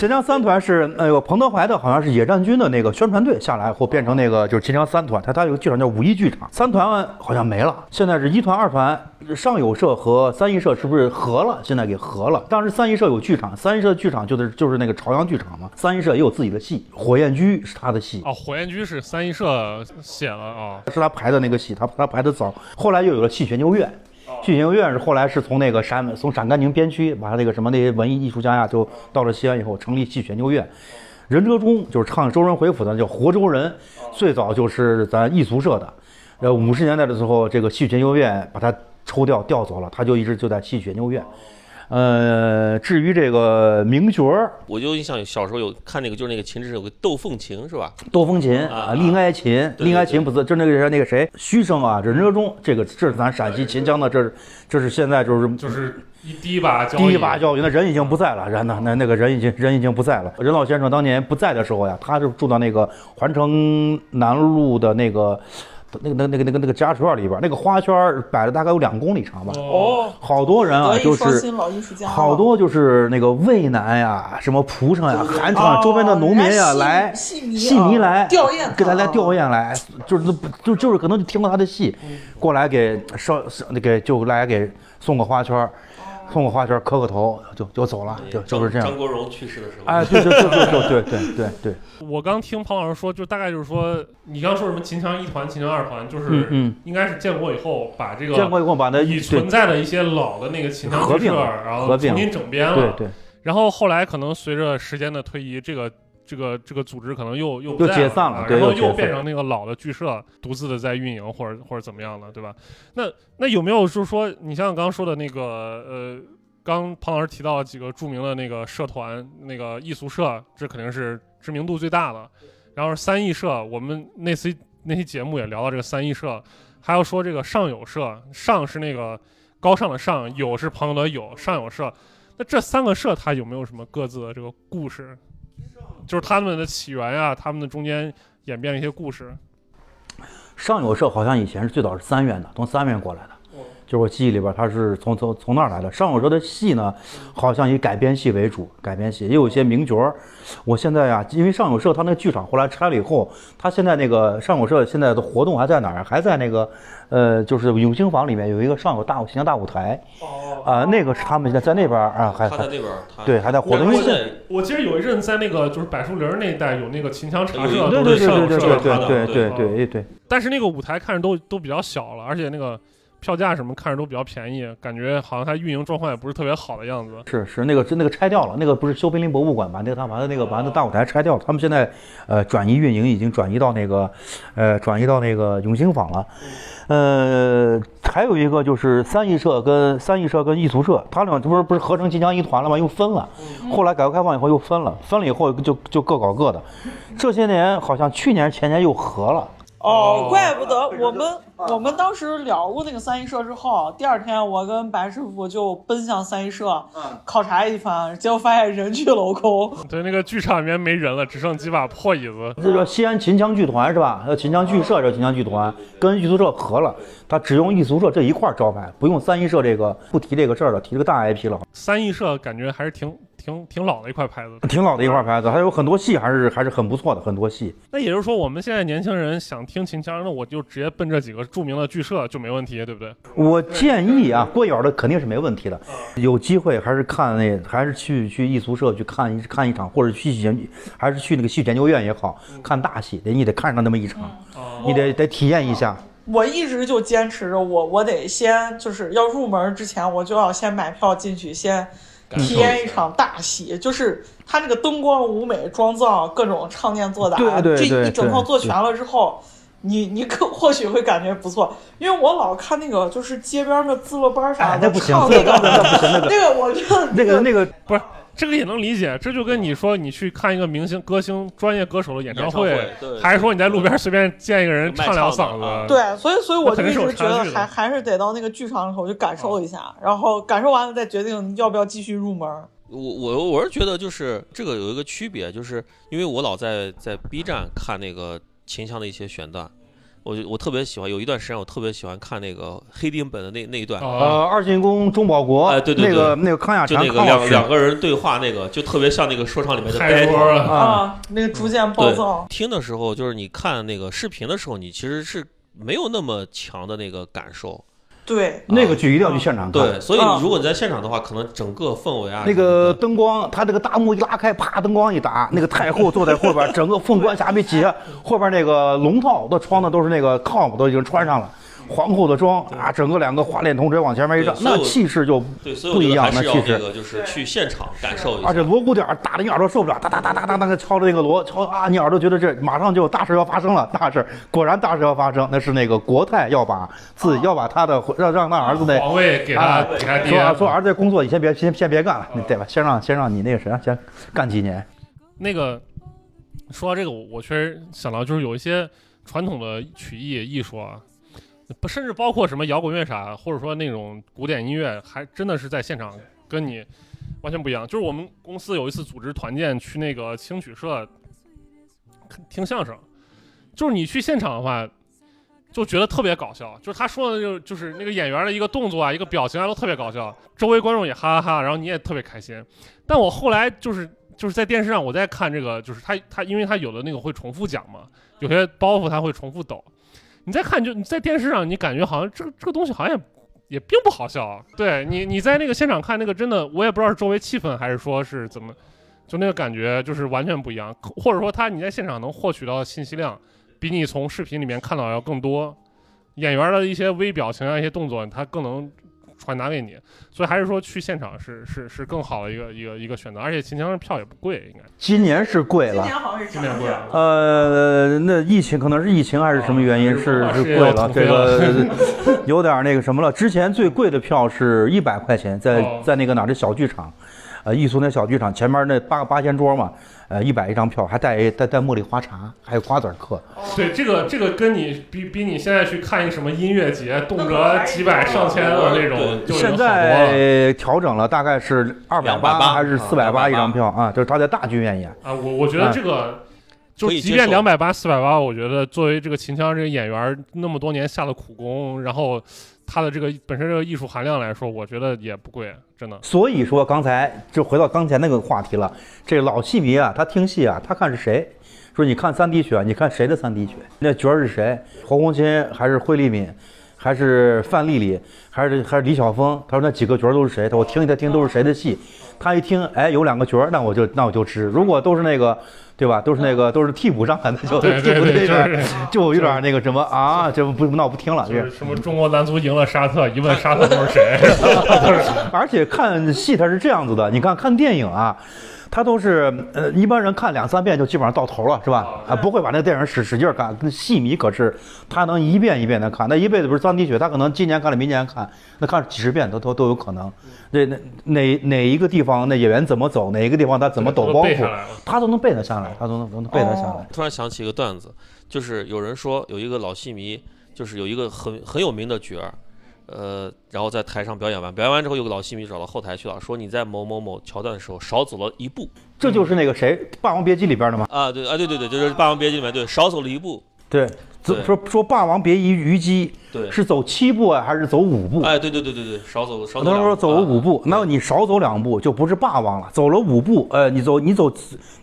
Speaker 5: 秦腔三团是那个彭德怀的，好像是野战军的那个宣传队下来后变成那个就是秦腔三团，他他有个剧场叫五一剧场，三团好像没了，现在是一团、二团，上友社和三艺社是不是合了？现在给合了。当时三艺社有剧场，三艺社剧场就是就是那个朝阳剧场嘛，三艺社也有自己的戏，火焰居是他的戏。
Speaker 3: 哦，火焰居是三一社写了啊、
Speaker 5: 是他排的那个戏，他他排的早，后来又有了戏曲研究院。戏曲研究院是后来是从那个陕从陕甘宁边区把那个什么那些文艺艺术家呀，就到了西安以后成立戏曲研究院。任哲中就是唱周人回府的叫活周人，最早就是咱艺俗社的。呃，五十年代的时候，这个戏曲研究院把他抽调调走了，他就一直就在戏曲研究院。呃，至于这个名角儿，
Speaker 6: 我就印象小时候有看那个，就是那个秦制有个斗凤琴是吧？
Speaker 5: 窦凤琴
Speaker 6: 啊
Speaker 5: 啊，厉哀琴，
Speaker 6: 对
Speaker 5: 厉哀琴不是，就那个那个谁，徐生啊，这任哲中，这个这是咱陕西秦腔的，这是这是现在就是
Speaker 3: 就是一第一把交椅
Speaker 5: 第一把交椅，那人已经不在了，人呢，那那个人已经人已经不在了。任老先生当年不在的时候呀，他就住到那个环城南路的那个。那个、那个、那个、那个、那个家属院里边，那个花圈摆了大概有两公里长吧，
Speaker 3: 哦，
Speaker 5: 好多人啊，就是好多就是那个渭南呀、什么蒲城呀、韩城啊
Speaker 4: 哦
Speaker 5: 周边的农民呀来
Speaker 4: 戏迷
Speaker 5: 戏迷
Speaker 4: 啊
Speaker 5: 来
Speaker 4: 吊唁
Speaker 5: 给他来吊唁来，就是就就是可能就听过他的戏，过来给烧给就来给送个花圈儿。送个花圈，磕个头就就走了，就就是这样。
Speaker 6: 张。国荣去世的时候，
Speaker 5: 哎，对对对对对对对对对，
Speaker 3: 我刚听庞老师说，就大概就是说，你刚说什么秦腔一团、秦腔二团，就是、应该是建国以后把这个
Speaker 5: 建
Speaker 3: 个
Speaker 5: 国以后把那
Speaker 3: 已存在的一些老的那个秦腔剧社，
Speaker 5: 合并
Speaker 3: 然后重新整编了。
Speaker 5: 对对。
Speaker 3: 然后后来可能随着时间的推移，这个这个这个组织可能又又不
Speaker 5: 又解散了
Speaker 3: 啊然后
Speaker 5: 又
Speaker 3: 变成那个老的剧社独自的在运营，或者或者怎么样的，对吧？那那有没有就是说，你像刚刚说的那个呃，刚庞老师提到了几个著名的那个社团，那个艺俗社，这肯定是知名度最大的。然后是三艺社，我们那期那期节目也聊到这个三艺社，还要说这个上有社，上是那个高尚的上，有是朋友的友，上有社。那这三个社它有没有什么各自的这个故事？就是他们的起源呀、他们的中间演变了一些故事。
Speaker 5: 上有社好像以前是最早是三院的，从三院过来的。就是我记忆里边，他是从从从那儿来的。上有社的戏呢，好像以改编戏为主，改编戏也有一些名角儿。我现在呀，因为上有社他那个剧场后来拆了以后，他现在那个上有社现在的活动还在哪儿？还在那个呃，就是永兴坊里面有一个上有大舞形象大舞台
Speaker 3: 哦
Speaker 5: 啊、那个是他们现在在那边啊，还还
Speaker 6: 在那边
Speaker 5: 对还在活动，因为现在
Speaker 6: 现在
Speaker 3: 我记得有一阵在那个就是柏树林那一带有那个秦腔茶社，
Speaker 6: 有
Speaker 5: 对
Speaker 3: 都
Speaker 5: 对对对对
Speaker 3: 是上有社
Speaker 5: 对
Speaker 3: 的
Speaker 5: 对对对
Speaker 3: 啊
Speaker 5: 对对对，
Speaker 3: 但是那个舞台看着都都比较小了，而且那个票价什么看着都比较便宜，感觉好像它运营状况也不是特别好的样子。
Speaker 5: 是是那个是那个拆掉了，那个不是修碑林博物馆把那个他把他那个把那大舞台拆掉了，他们现在呃转移运营已经转移到那个呃转移到那个永兴坊了，呃还有一个就是三艺社跟三艺社跟艺俗社，他俩这不是不是合成晋江一团了吗？又分了，后来改革开放以后又分了，分了以后就就各搞各的，这些年好像去年前年又合了。
Speaker 3: 哦
Speaker 4: 哦，怪不得我们我们当时聊过那个三一社之后，第二天我跟白师傅就奔向三一社考察一番，结果发现人去楼空。
Speaker 3: 对，那个剧场里面没人了，只剩几把破椅子。
Speaker 5: 这叫西安秦腔剧团是吧？叫秦腔剧社，这秦腔剧团跟艺俗社合了，他只用艺俗社这一块招牌，不用三一社这个，不提这个事儿了，提这个大 IP 了，
Speaker 3: 三一社感觉还是挺挺挺老的一块牌子。
Speaker 5: 挺老的一块牌子，还有很多戏还是还是很不错的，很多戏。
Speaker 3: 那也就是说，我们现在年轻人想听秦腔，那我就直接奔这几个著名的剧社就没问题，对不对？
Speaker 5: 我建议啊，过眼儿的肯定是没问题的，有机会还是看那，还是去去艺俗社去看一看一场，或者去戏研，还是去那个戏剧研究院也好看大戏，得你得看上那么一场，你得得体验一下。
Speaker 4: 我一直就坚持着我，我得先就是要入门之前，我就要先买票进去，先体验一场大戏，就是它这个灯光、舞美、妆造、各种唱念做打，
Speaker 5: 对对对
Speaker 4: 这一整套做全了之后。你你可 或许会感觉不错，因为我老看那个就是街边的自乐班啥的，
Speaker 5: 哎那不行
Speaker 4: 唱那个
Speaker 5: 那那不行那个
Speaker 4: 那个我觉得
Speaker 5: 那个那个
Speaker 3: 不是，这个也能理解，这就跟你说你去看一个明星、歌星、专业歌手的演唱会，还是说你在路边随便见一个人唱两嗓子，
Speaker 4: 对，所以所以我就一直觉得还还是得到那个剧场里头去感受一下，然后感受完了再决定要不要继续入门。
Speaker 6: 我我我是觉得就是这个有一个区别，就是因为我老在在 B 站看那个秦腔的一些选段，我就我特别喜欢，有一段时间我特别喜欢看那个黑丁本的那那一段，
Speaker 3: 啊，
Speaker 5: 呃二进宫钟保国，
Speaker 6: 哎对对
Speaker 5: 那个那个康亚强
Speaker 6: 就那个两两个人对话那个，就特别像那个说唱里面的
Speaker 3: 开桌。了。
Speaker 5: 啊，
Speaker 4: 啊，那个逐渐暴躁，，
Speaker 6: 听的时候就是你看那个视频的时候，你其实是没有那么强的那个感受。
Speaker 4: 对，
Speaker 5: 那个剧一定要去现场看。
Speaker 6: 对，所以
Speaker 4: 啊
Speaker 6: 如果你在现场的话，可能整个氛围啊，
Speaker 5: 那个灯光，他这个大幕一拉开，啪，灯光一打，那个太后坐在后边，整个凤冠霞帔结，后边那个龙套的穿的都是那个 cop 都已经穿上了，皇后的妆啊，整个两个花脸铜锤往前面一站，那气势就不一样，那气势。
Speaker 6: 就是去现场感受一下。
Speaker 5: 而且锣鼓点儿打的你耳朵受不了，哒哒哒哒哒哒，那个敲着那个锣敲啊，你耳朵觉得这马上就有大事要发生了，大事果然大事要发生，那是那个国泰要把自己要把他的让让他儿子的
Speaker 3: 皇位给他
Speaker 5: 啊
Speaker 3: 给他爹
Speaker 5: 说说儿子这工作你先别先先别干了，对吧？先让先让你那个谁先干几年。
Speaker 3: 那个说到这个，我我确实想到，就是有一些传统的曲艺艺术啊，不甚至包括什么摇滚乐啥，或者说那种古典音乐，还真的是在现场跟你完全不一样。就是我们公司有一次组织团建去那个青曲社听相声，就是你去现场的话。就觉得特别搞笑，就是他说的就就是那个演员的一个动作啊，一个表情啊，都特别搞笑，周围观众也哈哈哈，然后你也特别开心。但我后来就是就是在电视上我在看这个，就是他他因为他有的那个会重复讲嘛，有些包袱他会重复抖。你再看就你在电视上，你感觉好像这个这个东西好像也也并不好笑。对你，你在那个现场看那个，真的我也不知道是周围气氛还是说是怎么，就那个感觉就是完全不一样。或者说他你在现场能获取到的信息量，比你从视频里面看到要更多。演员的一些微表情啊，一些动作，他更能传达给你。所以还是说去现场是是是更好的一个一个一个选择。而且秦腔的票也不贵，应该
Speaker 5: 今年是贵了。
Speaker 4: 今年好像是
Speaker 3: 今年贵了。
Speaker 5: 呃，那疫情可能是疫情还是什么原因，是
Speaker 3: 啊是
Speaker 5: 是贵了，这 个有点那个什么了。之前最贵的票是一百块钱，在
Speaker 3: 哦
Speaker 5: 在那个哪儿这小剧场，呃，艺术那小剧场前面那八个八仙桌嘛，呃，一百一张票，还带带带茉莉花茶，还有瓜子嗑。
Speaker 3: 对这个这个跟你比比你现在去看一个什么音乐节，动辄几百上千的那种，
Speaker 6: 对
Speaker 5: 现
Speaker 3: 就有好多了。
Speaker 5: 在调整了，大概是二百八还是四百八一张票啊？就是他在大剧院演。
Speaker 3: 啊，我我觉得这个。就即便两百八、四百八，我觉得作为这个秦腔这个演员那么多年下了苦功，然后他的这个本身这个艺术含量来说，我觉得也不贵，真的。
Speaker 5: 所以说，刚才就回到刚才那个话题了。这老戏迷啊，他听戏啊，他看是谁。说你看三滴血，你看谁的三滴血？那角儿是谁？侯红琴还是惠利敏，还是范丽丽，还是还是李晓峰？他说那几个角儿都是谁？他我听一他听都是谁的戏？他一听，哎，有两个角儿，那我就那我就知。如果都是那个，对吧？都是那个都是替补上来的，就就
Speaker 3: 对，
Speaker 5: 有点
Speaker 3: 就
Speaker 5: 有点那个什么啊，就不那我不听了。
Speaker 3: 什么中国男足赢了沙特，一问沙特都是谁？
Speaker 5: 而且看戏它是这样子的，你看看电影啊，它都是呃一般人看两三遍就基本上到头了，是吧？啊，不会把那个电影使使劲儿看。那戏迷可是他能一遍一遍的看，那一辈子不是脏滴血，他可能今年看了，明年看，那看几十遍都都都有可能。那那哪哪一个地方那演员怎么走，哪一个地方他怎么抖包袱。他都能背得下来，他都能都能背得下来
Speaker 4: 哦。
Speaker 6: 突然想起一个段子，就是有人说有一个老戏迷，就是有一个很很有名的角儿，呃，然后在台上表演完，表演完之后，有个老戏迷找到后台去了，说你在某某某桥段的时候少走了一步。
Speaker 5: 这就是那个谁《霸王别姬》里边的吗？
Speaker 6: 啊，对啊，对对对，就是《霸王别姬》里面对，少走了一步，
Speaker 5: 对，说说《霸王别姬》虞姬
Speaker 6: 对，
Speaker 5: 是走七步啊，还是走五步？
Speaker 6: 哎，对对对对对，少走少走
Speaker 5: 他
Speaker 6: 两步，
Speaker 5: 说走了五
Speaker 6: 啊
Speaker 5: 步，那你少走两步就不是霸王了。走了五步，呃，你走你走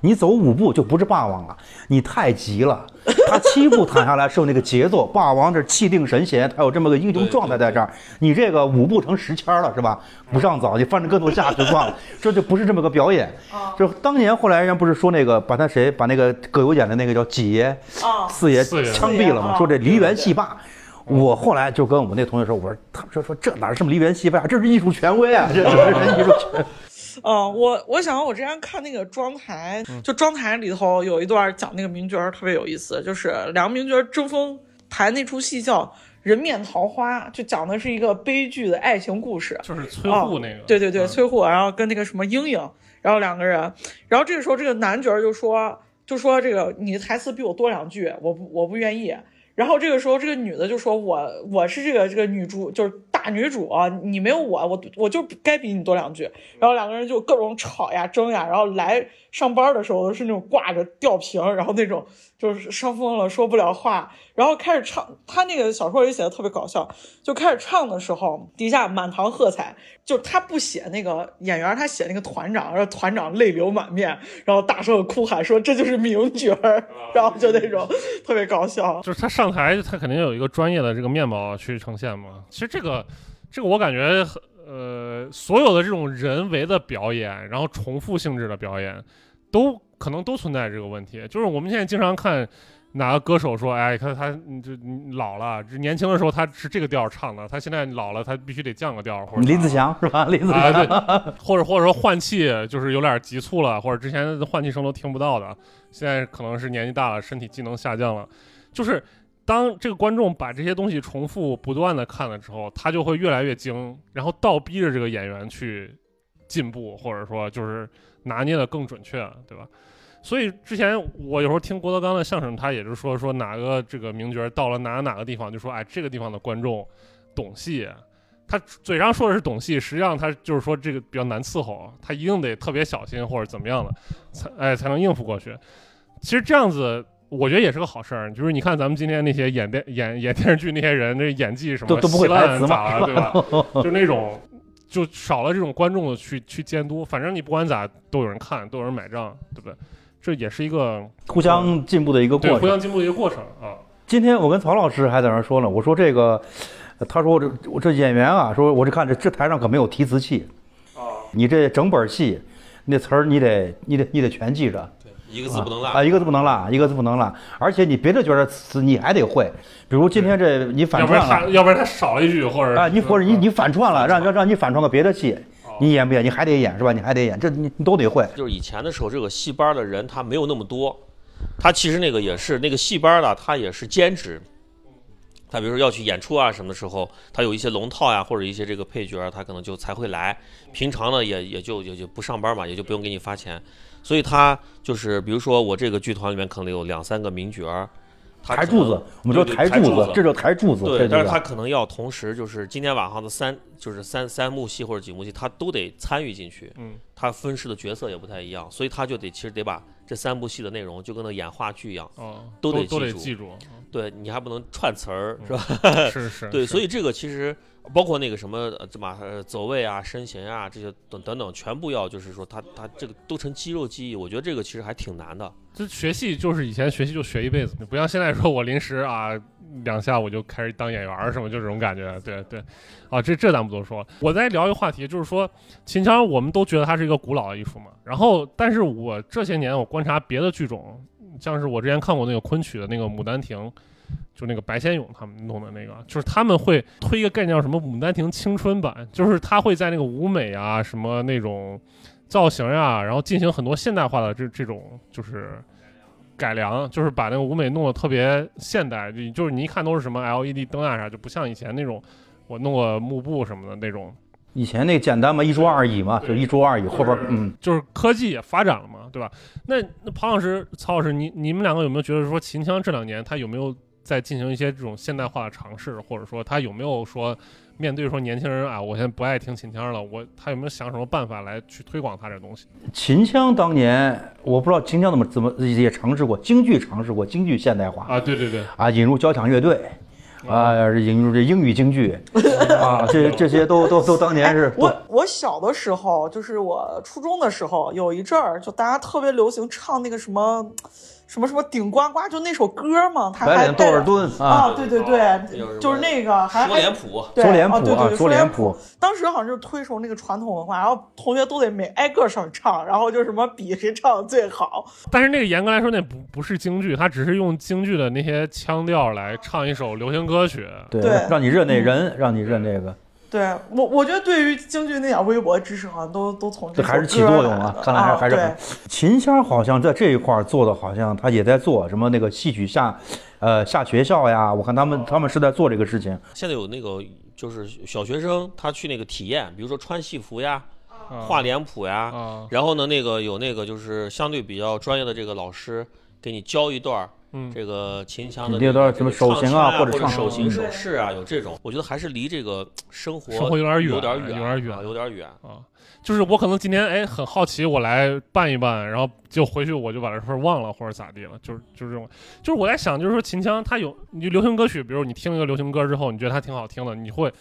Speaker 5: 你走五步就不是霸王了，你太急了。他七步躺下来是有那个节奏，霸王这气定神闲，他有这么个英雄状态在这儿。你这个五步成十圈了是吧？不上早，你翻着跟头下去算了，这就不是这么个表演。就当年后来人家不是说那个把他谁把那个葛优演的那个叫几爷
Speaker 4: 啊，
Speaker 5: 四爷
Speaker 3: 四爷
Speaker 5: 枪毙了嘛？
Speaker 4: 啊
Speaker 5: 说这梨园戏霸。我后来就跟我们那同学说，我说他们说说这哪是什么梨园戏霸，这是艺术权威啊，这这是艺术权。
Speaker 4: 嗯，我我想我之前看那个妆台，就妆台里头有一段讲那个名角特别有意思，就是两个名角争锋排那出戏叫《人面桃花》，就讲的是一个悲剧的爱情故事。
Speaker 3: 就是崔护那个，
Speaker 4: 哦对对对，
Speaker 3: 嗯
Speaker 4: 崔护，然后跟那个什么莺莺，然后两个人，然后这个时候这个男角就说就说这个你的台词比我多两句，我不我不愿意。然后这个时候这个女的就说我我是这个这个女主就是大女主啊，你没有我我我就该比你多两句。然后两个人就各种吵呀争呀，然后来上班的时候都是那种挂着吊瓶，然后那种就是伤风了说不了话，然后开始唱。他那个小说里写的特别搞笑，就开始唱的时候，底下满堂喝彩。就他不写那个演员，他写那个团长，然后团长泪流满面，然后大声的哭喊说这就是名角儿，然后就那种 特别搞笑。
Speaker 3: 就是他上台，他肯定有一个专业的这个面貌去呈现嘛。其实这个，这个我感觉，呃，所有的这种人为的表演，然后重复性质的表演，都可能都存在这个问题。就是我们现在经常看哪个歌手说，哎，看他嗯就嗯老了，这年轻的时候他是这个调儿唱的，他现在老了，他必须得降个调儿，或者
Speaker 5: 林子祥是吧？林子
Speaker 3: 啊，
Speaker 5: 祥，
Speaker 3: 对，或者或者说换气就是有点急促了，或者之前换气声都听不到的，现在可能是年纪大了，身体机能下降了。就是当这个观众把这些东西重复不断的看了之后，他就会越来越精，然后倒逼着这个演员去进步，或者说就是拿捏的更准确，对吧？所以之前我有时候听郭德纲的相声，他也是说说哪个这个名角到了哪哪个地方，就说哎这个地方的观众懂戏，他嘴上说的是懂戏，实际上他就是说这个比较难伺候，他一定得特别小心或者怎么样的，才哎才能应付过去。其实这样子，我觉得也是个好事儿。就是你看咱们今天那些演电演演电视剧那些人，那演技什么
Speaker 5: 都都不会台词嘛，
Speaker 3: 对吧？就那种就少了这种观众的去去监督，反正你不管咋都有人看，都有人买账，对不对？这也是一个
Speaker 5: 互相进步的一个过程。
Speaker 3: 互相进步的一个过程啊。
Speaker 5: 今天我跟曹老师还在那儿说呢，我说这个，他说我这我这演员啊，说我这看这这台上可没有提词器啊，你这整本戏那词儿你得你得你得全记着。
Speaker 6: 一个字不能落
Speaker 5: 啊，一个字不能落，一个字不能落，而且你别的角儿词你还得会，比如今天这你反
Speaker 3: 要不然
Speaker 5: 串了，
Speaker 3: 要不然他少了一句，或者
Speaker 5: 啊，你或者你你反串了，让让让你反串个别的戏，你演不演？你还得演是吧？你还得演，这你你都得会。
Speaker 6: 就是以前的时候，这个戏班的人他没有那么多，他其实那个也是那个戏班的，他也是兼职。他比如说要去演出啊什么的时候，他有一些龙套呀，或者一些这个配角儿，他可能就才会来。平常呢也也就也就不上班嘛，也就不用给你发钱。所以他就是比如说我这个剧团里面可能有两三个名角儿，他可能
Speaker 5: 台柱子，我们说
Speaker 6: 对对
Speaker 5: 台柱
Speaker 6: 子，
Speaker 5: 这就抬柱子。
Speaker 6: 对，但是他可能要同时就是今天晚上的三就是三三幕戏或者几幕戏，他都得参与进去。
Speaker 3: 嗯，
Speaker 6: 他分饰的角色也不太一样，所以他就得其实得把这三部戏的内容就跟那演话剧一样，
Speaker 3: 哦，
Speaker 6: 都
Speaker 3: 都
Speaker 6: 得记住
Speaker 3: 得记住，
Speaker 6: 对你还不能串词儿，是吧？
Speaker 3: 是是，
Speaker 6: 对，所以这个其实包括那个什么呃这马呃走位啊、身形啊这些等等等，全部要就是说他他这个都成肌肉记忆，我觉得这个其实还挺难的。
Speaker 3: 这学戏就是以前学戏就学一辈子，不像现在说我临时啊两下我就开始当演员什么，就这种感觉。对对，啊，这这咱不多说。我再聊一个话题，就是说秦腔我们都觉得它是一个古老的艺术嘛，然后但是我这些年我观察别的剧种，像是我之前看过那个昆曲的那个《牡丹亭》。就那个白先勇他们弄的那个，就是他们会推一个概念叫什么“牡丹亭青春版”，就是他会在那个舞美啊、什么那种造型呀、然后进行很多现代化的这这种就是改良，就是把那个舞美弄得特别现代，就就是你一看都是什么 LED 灯啊啥，就不像以前那种我弄个幕布什么的那种，
Speaker 5: 以前那简单嘛，一桌二椅嘛，就一桌二椅，后边嗯，
Speaker 3: 就是科技也发展了嘛，对吧？那那庞老师、曹老师，你你们两个有没有觉得说秦腔这两年他有没有在进行一些这种现代化的尝试，或者说他有没有说面对说年轻人啊，我现在不爱听秦腔了，我他有没有想什么办法来去推广他这东西？
Speaker 5: 秦腔当年我不知道秦腔怎么怎么也尝试过，京剧尝试过，京剧现代化
Speaker 3: 啊，对对对，
Speaker 5: 啊，引入交响乐队。啊，引入这英语京剧，啊，这这些都都都当年是
Speaker 4: 哎我我小的时候，就是我初中的时候，有一阵儿就大家特别流行唱那个什么什么什么顶呱呱，就那首歌嘛，他还带
Speaker 5: 窦尔敦
Speaker 4: 啊，
Speaker 5: 啊，
Speaker 4: 对对对，就是那个还还
Speaker 6: 说脸谱，
Speaker 4: 对
Speaker 5: 说脸谱啊
Speaker 4: 哦对对对，
Speaker 5: 说脸谱
Speaker 4: 谱。当时好像就是推崇那个传统文化，然后同学都得每挨个上唱，然后就什么比谁唱的最好。
Speaker 3: 但是那个严格来说，那不不是京剧，他只是用京剧的那些腔调来唱一首流行歌曲。
Speaker 5: 对
Speaker 4: 对，
Speaker 5: 让你认那人，让你认这个，
Speaker 4: 对我，我觉得对于京剧那点微薄的知识，好像都都从
Speaker 5: 这还是起作用。啊看来还
Speaker 4: 啊
Speaker 5: 还是很秦腔好像在这一块儿做的，好像他也在做什么那个戏曲下，呃下学校呀，我看他们他们是在做这个事情。
Speaker 6: 现在有那个就是小学生他去那个体验，比如说穿戏服呀、
Speaker 3: 啊
Speaker 6: 画脸谱呀，
Speaker 3: 啊，
Speaker 6: 然后呢，那个有那个就是相对比较专业的这个老师给你教一段儿
Speaker 3: 嗯
Speaker 6: 这个秦腔的
Speaker 5: 这段什么手型啊
Speaker 6: 或
Speaker 5: 或者唱
Speaker 6: 手型
Speaker 5: 嗯
Speaker 6: 手势啊，有这种，我觉得还是离这个生活
Speaker 3: 生活有点远
Speaker 6: 有点
Speaker 3: 有点远
Speaker 6: 啊有点远。
Speaker 3: 啊，就是我可能今天哎很好奇，我来办一办，然后就回去我就把这事儿忘了或者咋地了，就是就是这种，就是我在想，就是说秦腔它有你就流行歌曲，比如你听一个流行歌之后，你觉得它挺好听的，你会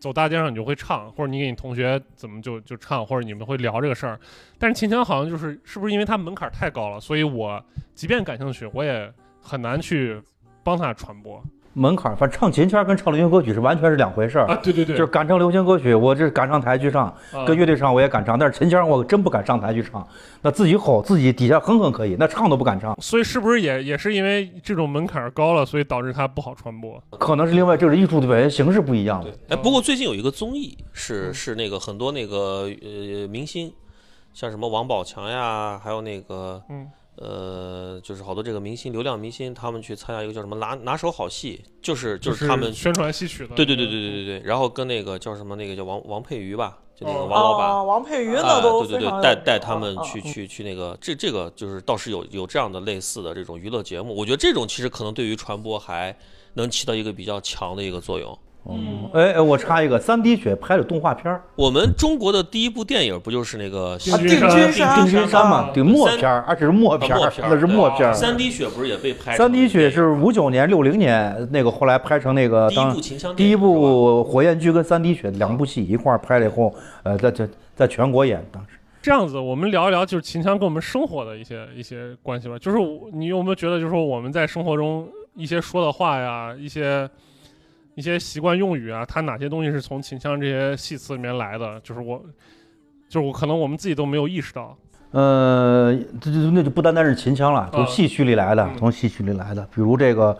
Speaker 3: 走大街上你就会唱，或者你给你同学怎么就就唱，或者你们会聊这个事儿。但是秦腔好像就是是不是因为它门槛太高了，所以我即便感兴趣，我也很难去帮他传播。
Speaker 5: 门槛儿，反正唱秦腔跟唱流行歌曲是完全是两回事儿。
Speaker 3: 啊。对对对，
Speaker 5: 就是敢唱流行歌曲，我这敢上台去唱，
Speaker 3: 啊。
Speaker 5: 跟乐队唱我也敢唱，但是秦腔我真不敢上台去唱，那自己吼，自己底下哼哼可以，那唱都不敢唱，
Speaker 3: 所以是不是也也是因为这种门槛高了，所以导致它不好传播？
Speaker 5: 可能是另外就是艺术的表现形式不一样
Speaker 6: 哎，不过最近有一个综艺是
Speaker 3: 嗯。
Speaker 6: 是那个很多那个呃明星，像什么王宝强呀，还有那个
Speaker 3: 嗯
Speaker 6: 呃，就是好多这个明星流量明星，他们去参加一个叫什么拿拿手好戏，就是
Speaker 3: 就
Speaker 6: 就是他们
Speaker 3: 宣传戏曲的。
Speaker 6: 对对对对对对对，然后跟那个叫什么那个叫王王佩瑜吧，就那个
Speaker 3: 哦
Speaker 6: 王老板。
Speaker 4: 啊，王佩瑜
Speaker 6: 啊
Speaker 4: 那都
Speaker 6: 对对对，带带他们
Speaker 4: 啊
Speaker 6: 去去去那个，这这个就是倒是有有这样的类似的这种娱乐节目，我觉得这种其实可能对于传播还能起到一个比较强的一个作用。
Speaker 4: 嗯，
Speaker 5: 哎哎，我插一个，三滴血拍的动画片儿。
Speaker 6: 我们中国的第一部电影不就是那个
Speaker 3: 定军山定
Speaker 4: 军山，
Speaker 5: 嘛，对默片儿，而且是默片儿，
Speaker 6: 啊默片
Speaker 5: 那是默片儿。
Speaker 6: 三滴血不是也被拍
Speaker 5: 三滴血是五九年、六零年那个，后来拍成那个
Speaker 6: 第一
Speaker 5: 当
Speaker 6: 部秦腔
Speaker 5: 第一部火焰剧跟三滴血两部戏一块儿拍了以后，呃，在在在全国演，当时。
Speaker 3: 这样子，我们聊一聊就是秦腔跟我们生活的一些一些关系吧。就是你有没有觉得，就是说我们在生活中一些说的话呀，一些一些习惯用语啊，它哪些东西是从秦腔这些戏词里面来的，就是我，就是我可能我们自己都没有意识到。
Speaker 5: 呃，这就那就不单单是秦腔了，从
Speaker 3: 啊
Speaker 5: 戏曲里来的，
Speaker 3: 嗯
Speaker 5: 从戏曲里来的，比如这个，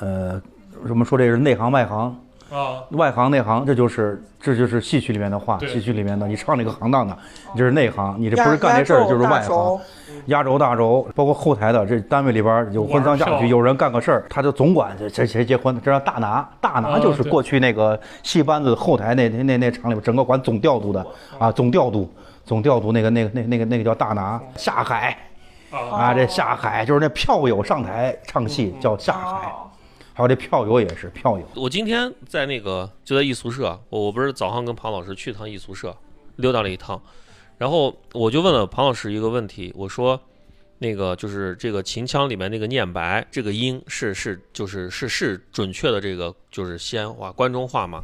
Speaker 5: 呃，什么说这是内行外行，
Speaker 3: 啊，
Speaker 5: 外行内行，这就是这就是戏曲里面的话，戏曲里面的，你唱这个行当的，你这是内行，你这不是干这事儿就是外行。压轴大轴，包括后台的这单位里边有婚丧嫁娶，有人干个事儿，他就总管这谁谁结婚，这叫大拿。大拿就是过去那个戏班子后台那那那那厂里边整个管总调度的啊，总调度，总调度那个那个那那个那个叫大拿。下海
Speaker 3: 啊
Speaker 5: 啊，这下海就是那票友上台唱戏叫下海，
Speaker 4: 哦。
Speaker 5: 还有这票友也是票友。
Speaker 6: 我今天在那个就在艺宿舍，我我不是早上跟庞老师去趟艺宿舍溜达了一趟，然后我就问了庞老师一个问题，我说那个就是这个秦腔里面那个念白这个音是是就是是是准确的这个就是西安话关中话吗？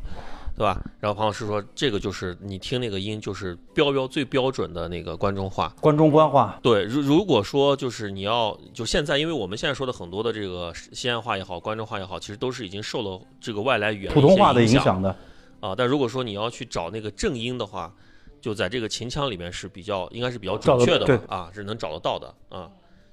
Speaker 6: 对吧？然后庞老师说这个就是你听那个音就是标标最标准的那个关中话，
Speaker 5: 关中官话，
Speaker 6: 对，如如果说就是你要就现在，因为我们现在说的很多的这个西安话也好，关中话也好，其实都是已经受了这个外来语言
Speaker 5: 普通话的
Speaker 6: 影
Speaker 5: 响的。
Speaker 6: 啊。但如果说你要去找那个正音的话，就在这个秦腔里面是比较应该是比较准确的吧啊，是能找得到的啊。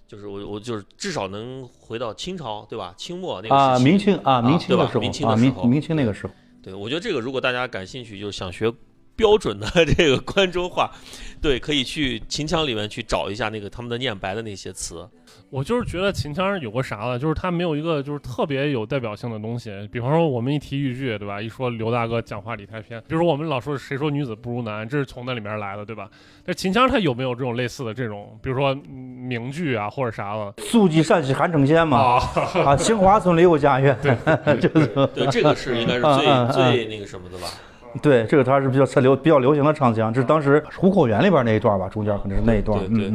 Speaker 6: 就是我我就是至少能回到清朝对吧？清末那个
Speaker 5: 啊，
Speaker 6: 时期
Speaker 5: 明清啊，明清的时候
Speaker 6: 明清的
Speaker 5: 啊，
Speaker 6: 时候
Speaker 5: 明明清那个时候，
Speaker 6: 对，我觉得这个如果大家感兴趣，就是想学标准的这个关中话，对，可以去秦腔里面去找一下那个他们的念白的那些词。
Speaker 3: 我就是觉得秦腔有个啥呢？就是它没有一个就是特别有代表性的东西。比方说我们一提豫剧，对吧？一说刘大哥讲话理太偏，比如说我们老说谁说女子不如男，这是从那里面来的，对吧？但秦腔它有没有这种类似的这种，比如说嗯名句啊或者啥的？
Speaker 5: 宿记山西韩城县嘛，
Speaker 3: 啊，
Speaker 5: 啊，杏花村里有家园，就是
Speaker 6: 对，这个是应该是最最那个什么的吧？
Speaker 5: 对，这个它是比较是流比较流行的唱腔，这是当时虎口园里边那一段吧，中间可能是那一段，
Speaker 6: 对对。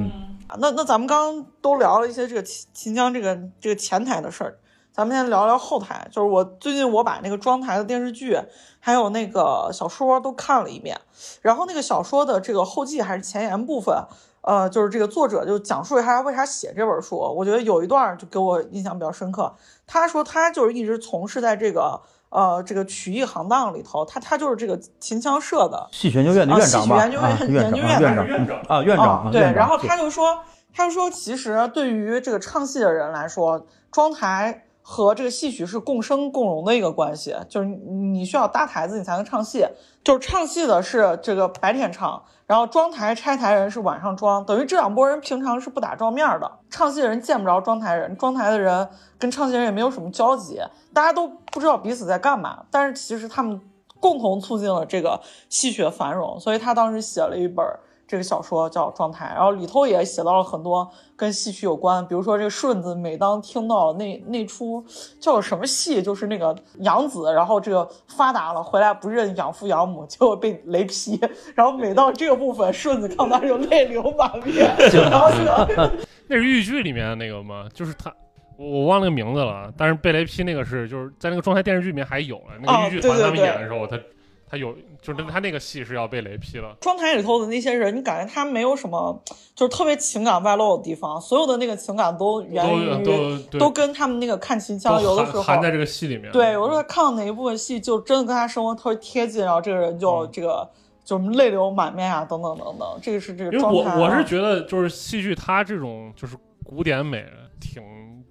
Speaker 4: 那那咱们刚刚都聊了一些这个秦秦腔这个这个前台的事儿，咱们先聊聊后台。就是我最近我把那个庄台的电视剧还有那个小说都看了一遍，然后那个小说的这个后记还是前言部分，呃，就是这个作者就讲述一下他为啥写这本书。我觉得有一段就给我印象比较深刻。他说他就是一直从事在这个呃这个曲艺行当里头，他他就是这个秦腔社的
Speaker 5: 戏曲研究院的院长吧，
Speaker 4: 啊戏曲研究院研究院
Speaker 5: 院长。
Speaker 3: 院长
Speaker 5: 啊，院长啊，
Speaker 4: 对，然后他就说，他就说，其实对于这个唱戏的人来说，妆台和这个戏曲是共生共荣的一个关系，就是你需要搭台子，你才能唱戏。就是唱戏的是这个白天唱，然后装台拆台人是晚上装，等于这两拨人平常是不打照面的。唱戏的人见不着庄台人，庄台的人跟唱戏人也没有什么交集，大家都不知道彼此在干嘛，但是其实他们共同促进了这个戏曲的繁荣，所以他当时写了一本这个小说叫《状态》，然后里头也写到了很多跟戏曲有关，比如说这个顺子每当听到那那出叫什么戏，就是那个养子，然后这个发达了回来不认养父养母，结果被雷劈，然后每到这个部分，顺子看到就泪流满面，然后这个
Speaker 3: 那是豫剧里面的那个吗？就是他。我我忘了那个名字了，但是被雷劈那个是就是在那个状态电视剧里面还有了，那
Speaker 4: 哦
Speaker 3: 个豫剧团他们
Speaker 4: 对对对
Speaker 3: 演的时候，他他有就是他那个戏是要被雷劈了。
Speaker 4: 庄台里头的那些人，你感觉他没有什么就是特别情感外露的地方，所有的那个情感都源
Speaker 3: 都
Speaker 4: 于
Speaker 3: 都
Speaker 4: 跟他们那个看秦腔，有的时候
Speaker 3: 含含在这个戏里面。
Speaker 4: 对，有的时候他看到哪一部分戏，就真的跟他生活特别贴近，然后这个人就
Speaker 3: 嗯
Speaker 4: 这个、就泪流满面啊，等等等等，这个是这个
Speaker 3: 因为我
Speaker 4: 状态啊。
Speaker 3: 我是觉得就是戏剧它这种就是古典美挺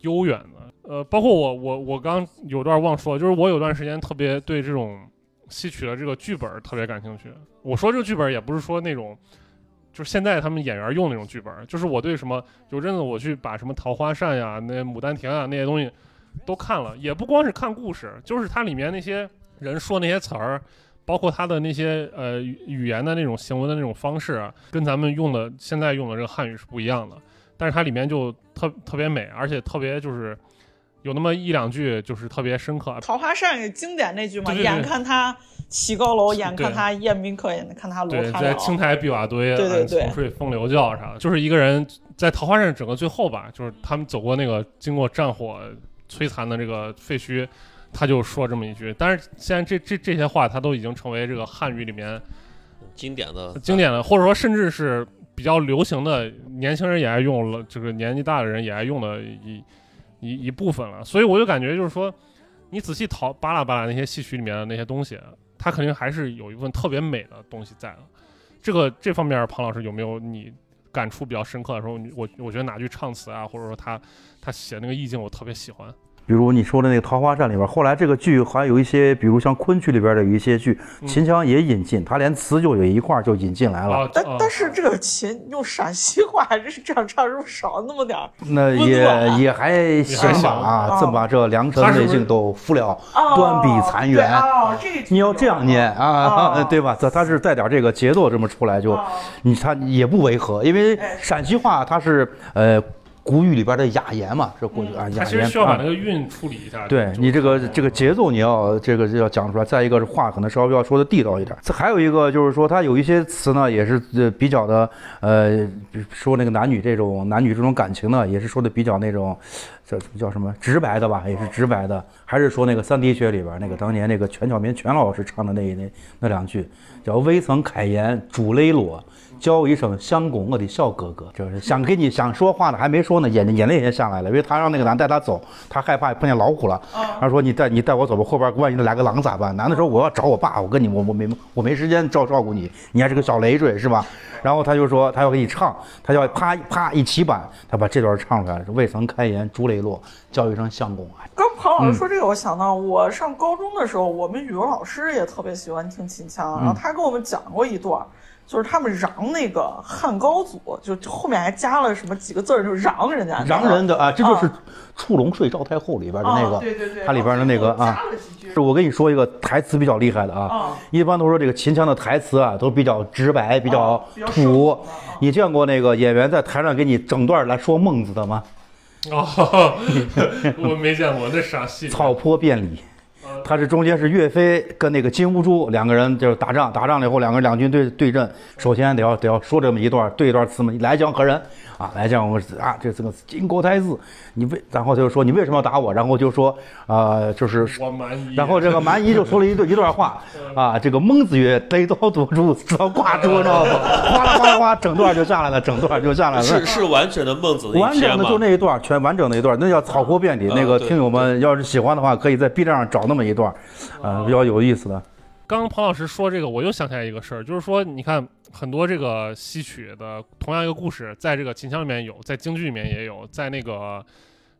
Speaker 3: 悠远的。呃，包括我我我刚有段忘说，就是我有段时间特别对这种戏曲的这个剧本特别感兴趣。我说这个剧本也不是说那种。就是现在他们演员用那种剧本，就是我对什么有阵子我去把什么《桃花扇》呀、那《牡丹亭》啊那些东西都看了，也不光是看故事，就是它里面那些人说那些词儿，包括他的那些呃语言的那种行文的那种方式啊，跟咱们用的现在用的这个汉语是不一样的。但是它里面就特特别美，而且特别就是有那么一两句就是特别深刻。
Speaker 4: 桃花扇也经典那句嘛，
Speaker 3: 对对对
Speaker 4: 眼看他起高楼，眼看他宴宾客，眼看他
Speaker 3: 对，
Speaker 4: 罗开。
Speaker 3: 在青苔碧瓦堆，
Speaker 4: 对对对
Speaker 3: 睡风流觉啥的，就是一个人在桃花扇整个最后吧，就是他们走过那个经过战火摧残的这个废墟，他就说这么一句。但是现在这这这些话，他都已经成为这个汉语里面
Speaker 6: 经典的
Speaker 3: 经典的，或者说甚至是比较流行的，年轻人也爱用了，这个年纪大的人也爱用的一一一部分了。所以我就感觉就是说，你仔细淘扒拉扒拉那些戏曲里面的那些东西，它肯定还是有一份特别美的东西在的。这个这方面，庞老师有没有你感触比较深刻的时候？我我觉得哪句唱词啊，或者说他他写那个意境，我特别喜欢。
Speaker 5: 比如你说的那个《桃花扇》里边，后来这个剧还有一些，比如像昆曲里边的有一些剧，秦腔也引进，他连词就有一块儿就引进来了。
Speaker 3: 啊，
Speaker 4: 但
Speaker 3: 啊
Speaker 4: 但是这个秦用陕西话还是这样唱，是不是少那么点儿？
Speaker 5: 那也也还行吧啊，
Speaker 4: 行
Speaker 5: 这么把这良辰美景都付了，
Speaker 4: 哦
Speaker 5: 断壁残垣。
Speaker 4: 哦这
Speaker 5: 你要这样念啊，
Speaker 4: 哦
Speaker 5: 对吧？它它是带点这个节奏这么出来就，
Speaker 4: 哦
Speaker 5: 你它也不违和，因为
Speaker 4: 哎
Speaker 5: 陕西话它是呃古语里边的雅言嘛，是过去啊雅言。
Speaker 3: 其实需要把
Speaker 5: 啊
Speaker 3: 那个韵处理一下。就
Speaker 5: 对你这个这个节奏，你要这个要讲出来。再一个是话，可能稍微要说的地道一点。这还有一个就是说，它有一些词呢，也是呃比较的呃，比说那个男女这种男女这种感情呢，也是说的比较那种，叫叫什么直白的吧，也是直白的。还是说那个三滴血里边那个当年那个全巧明全老师唱的那那那两句，叫未曾开言主泪落。叫我一声相公，我的小哥哥，就是想跟你想说话呢，还没说呢，眼睛眼泪也下来了，因为他让那个男带他走，他害怕碰见老虎了。他说你带你带我走吧，后边万一来个狼咋办？男的说我要找我爸，我跟你我我没我没时间照照顾你，你还是个小累赘是吧？然后他就说他要给你唱，他要啪啪一起板，他把这段唱出来了，未曾开言珠泪落，叫一声相公啊。
Speaker 4: 刚庞老师说这个，我想到我上高中的时候，我们语文老师也特别喜欢听秦腔，然后他给我们讲过一段，就是他们嚷那个汉高祖，就就后面还加了什么几个字儿，就嚷人家，
Speaker 5: 嚷人的啊，这就是《
Speaker 4: 啊
Speaker 5: 触龙睡赵太后》里边的那个，
Speaker 4: 啊对对对，
Speaker 5: 它里边的那个啊。是我跟你说一个台词比较厉害的啊，
Speaker 4: 啊
Speaker 5: 一般都说这个秦腔的台词啊都比较直白，比较
Speaker 4: 啊较生
Speaker 5: 土
Speaker 4: 啊。
Speaker 5: 你见过那个演员在台上给你整段来说孟子的吗？
Speaker 3: 哦，我没见过，那啥戏？
Speaker 5: 草坡变礼。他这中间是岳飞跟那个金兀术两个人就是打仗，打仗了以后两个人两军对对阵，首先得要得要说这么一段对一段词嘛，来将何人啊？来将我啊，这这个金国太子，你为然后他就说你为什么要打我？然后就说啊、就是
Speaker 3: 我蛮夷。
Speaker 5: 然后这个蛮夷就说了一段一段话 啊，这个孟子曰：“得道多助，死道挂 诸。”知道吗？哗啦哗啦哗，整段就下来了，整段就下来了。
Speaker 6: 是是完整的孟子的
Speaker 5: 完整的？就那一段，全完整的一段，那叫草坡遍地。那个听友们要是喜欢的话，可以在 B 站上找那么一段，呃，比较有意思的。
Speaker 3: 刚刚庞老师说这个，我又想起来一个事儿，就是说，你看很多这个戏曲的同样一个故事，在这个秦腔里面有，在京剧里面也有，在那个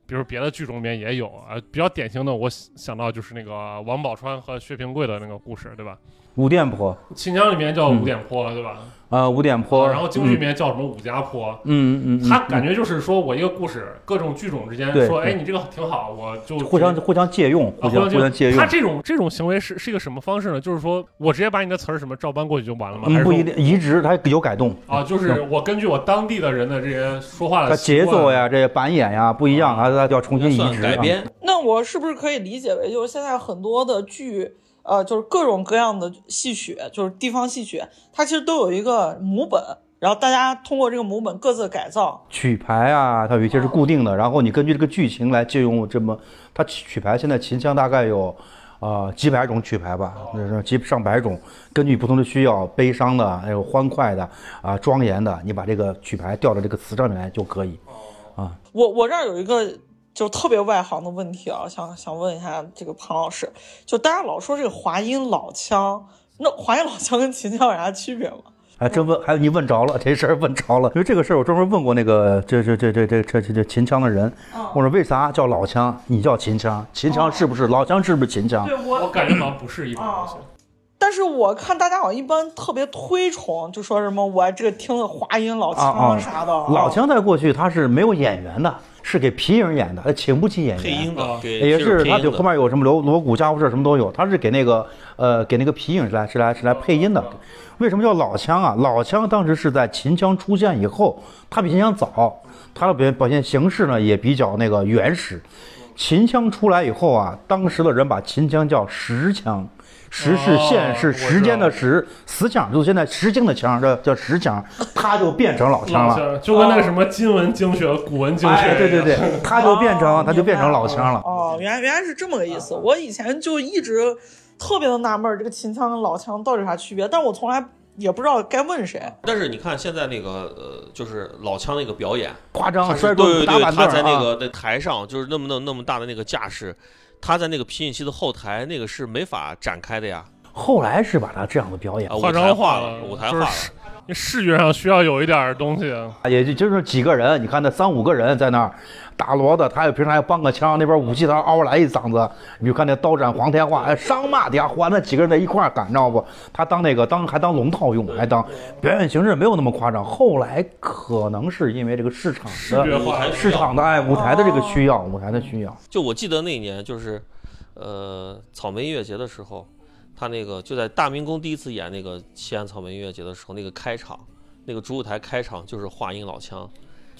Speaker 3: 比如别的剧种里面也有啊。比较典型的，我想到就是那个王宝钏和薛平贵的那个故事，对吧？
Speaker 5: 五店坡
Speaker 3: 秦腔里面叫
Speaker 5: 嗯
Speaker 3: 五点坡，对吧？
Speaker 5: 啊，五点坡，
Speaker 3: 然后京剧里面叫什么五家坡？
Speaker 5: 嗯，嗯
Speaker 3: 他感觉就是说我一个故事，各种剧种之间说，哎，你这个挺好，我就
Speaker 5: 互相互相借用，互
Speaker 3: 啊，
Speaker 5: 相互相借用
Speaker 3: 他。这种这种行为是是一个什么方式呢？就是说我直接把你的词儿什么照搬过去就完了吗？还
Speaker 5: 嗯，
Speaker 3: 是说
Speaker 5: 不一定，移植它有改动，
Speaker 3: 啊，就是我根据我当地的人的这些说话的
Speaker 5: 节奏，呀、这些板眼呀不一样，它它就要重新移
Speaker 6: 算
Speaker 5: 植啊。
Speaker 6: 改编。
Speaker 4: 那我是不是可以理解为，就是现在很多的剧，呃，就是各种各样的戏曲，就是地方戏曲，它其实都有一个母本，然后大家通过这个母本各自改造。
Speaker 5: 曲牌啊，它有一些是固定的，然后你根据这个剧情来借用这么，它曲牌现在秦腔大概有，呃几百种曲牌吧，那是几上百种，根据不同的需要，悲伤的，还有欢快的，啊、庄严的，你把这个曲牌调到这个词上面来就可以。
Speaker 4: 啊我我这儿有一个就特别外行的问题啊想想问一下这个庞老师。就大家老说这个华阴老腔那华阴老腔跟秦腔有啥区别吗？
Speaker 5: 还真问还有你问着了这事儿问着了。因为这个事儿我专门问过那个这这这这这这秦腔的人我说为啥叫老腔？你叫秦腔？秦腔是不是？老腔是不是秦腔
Speaker 3: 我感觉好像不是一种东西
Speaker 4: 但是我看大家好像一般特别推崇就说什么我这个听的华阴老腔啥的
Speaker 5: 老腔在过去它是没有演员的是给皮影演的，他请不起演员。
Speaker 6: 配音的
Speaker 3: 啊，
Speaker 6: 给
Speaker 5: 也是，他就后面有什么锣锣鼓家伙事什么都有，他是给那个呃给那个皮影是来是来是来配音的。为什么叫老腔啊？老腔当时是在秦腔出现以后，它比秦腔早，它的表表现形式呢也比较那个原始。秦腔出来以后啊，当时的人把秦腔叫实腔，时是现
Speaker 3: 哦
Speaker 5: 是时间的时，死抢就是现在时经的腔，这叫时腔，它就变成老枪了。
Speaker 3: 就跟那个什么金文经学、古文经学，
Speaker 5: 哎，对对对，，它就变成它就变成老枪了。
Speaker 4: 哦，原来原来是这么个意思。我以前就一直特别的纳闷儿，这个秦腔跟老腔到底有啥区别，但我从来也不知道该问谁。
Speaker 6: 但是你看现在那个呃，就是老枪那个表演，
Speaker 5: 夸张摔
Speaker 6: 对对对，他在那
Speaker 5: 啊
Speaker 6: 个在台上就是那么那那么大的那个架势，他在那个皮影戏的后台，那个是没法展开的呀，
Speaker 5: 后来是把他这样的表演
Speaker 6: 啊，，
Speaker 3: 夸
Speaker 6: 舞台
Speaker 3: 张化
Speaker 6: 了，舞台化了。
Speaker 3: 视觉上需要有一点东西。
Speaker 5: 也就就是几个人，你看那三五个人在那儿打锣的，他有平常还帮个腔，那边武器他嗷来一嗓子，你就看那刀斩黄天化，哎，上马的呀，哗，那几个人在一块儿干，知道不？他当那个当还当龙套用，还当表演形式没有那么夸张。后来可能是因为这个市场的市场的哎舞台的这个需要，舞台的需要。
Speaker 6: 就我记得那一年就是，呃，草莓音乐节的时候，他那个就在大明宫第一次演那个西安草莓音乐节的时候，那个开场，那个主舞台开场就是话音老腔，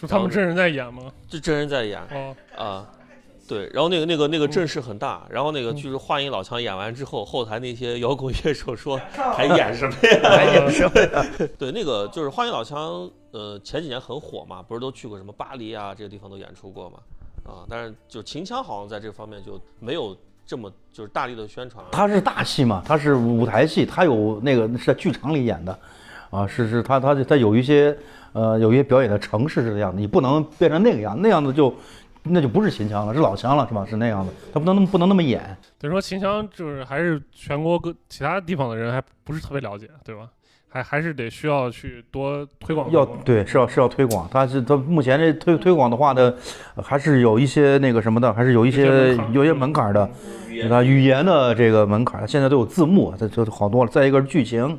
Speaker 3: 就他们真人在演吗？
Speaker 6: 这真人在演
Speaker 3: 哦，
Speaker 6: 啊。对，然后那个那个那个
Speaker 3: 嗯
Speaker 6: 阵势很大，然后那个就是话音老腔演完之后，后台那些摇滚乐手说还演什么呀？
Speaker 5: 还演什么呀？
Speaker 6: 对，那个就是话音老腔，呃，前几年很火嘛，不是都去过什么巴黎啊这个地方都演出过嘛，啊，但是就秦腔好像在这方面就没有这么就是大力的宣传。
Speaker 5: 他是大戏嘛，他是舞台戏，他有那个是在剧场里演的，啊，是是，他他他有一些呃有一些表演的城市是这样的，你不能变成那个样，那样子就那就不是秦腔了，是老腔了，是吧？是那样的，他不能那么不能那么演。
Speaker 3: 等于说秦腔就是还是全国各其他地方的人还不是特别了解，对吧？还还是得需要去多推广。
Speaker 5: 要对是要是要推广，他是他目前这推推广的话呢，呃还是有一些那个什么的，还是有一
Speaker 3: 些
Speaker 5: 有一些门槛的，你看，语言的这个门槛，现在都有字幕，这这好多了。再一个是剧情，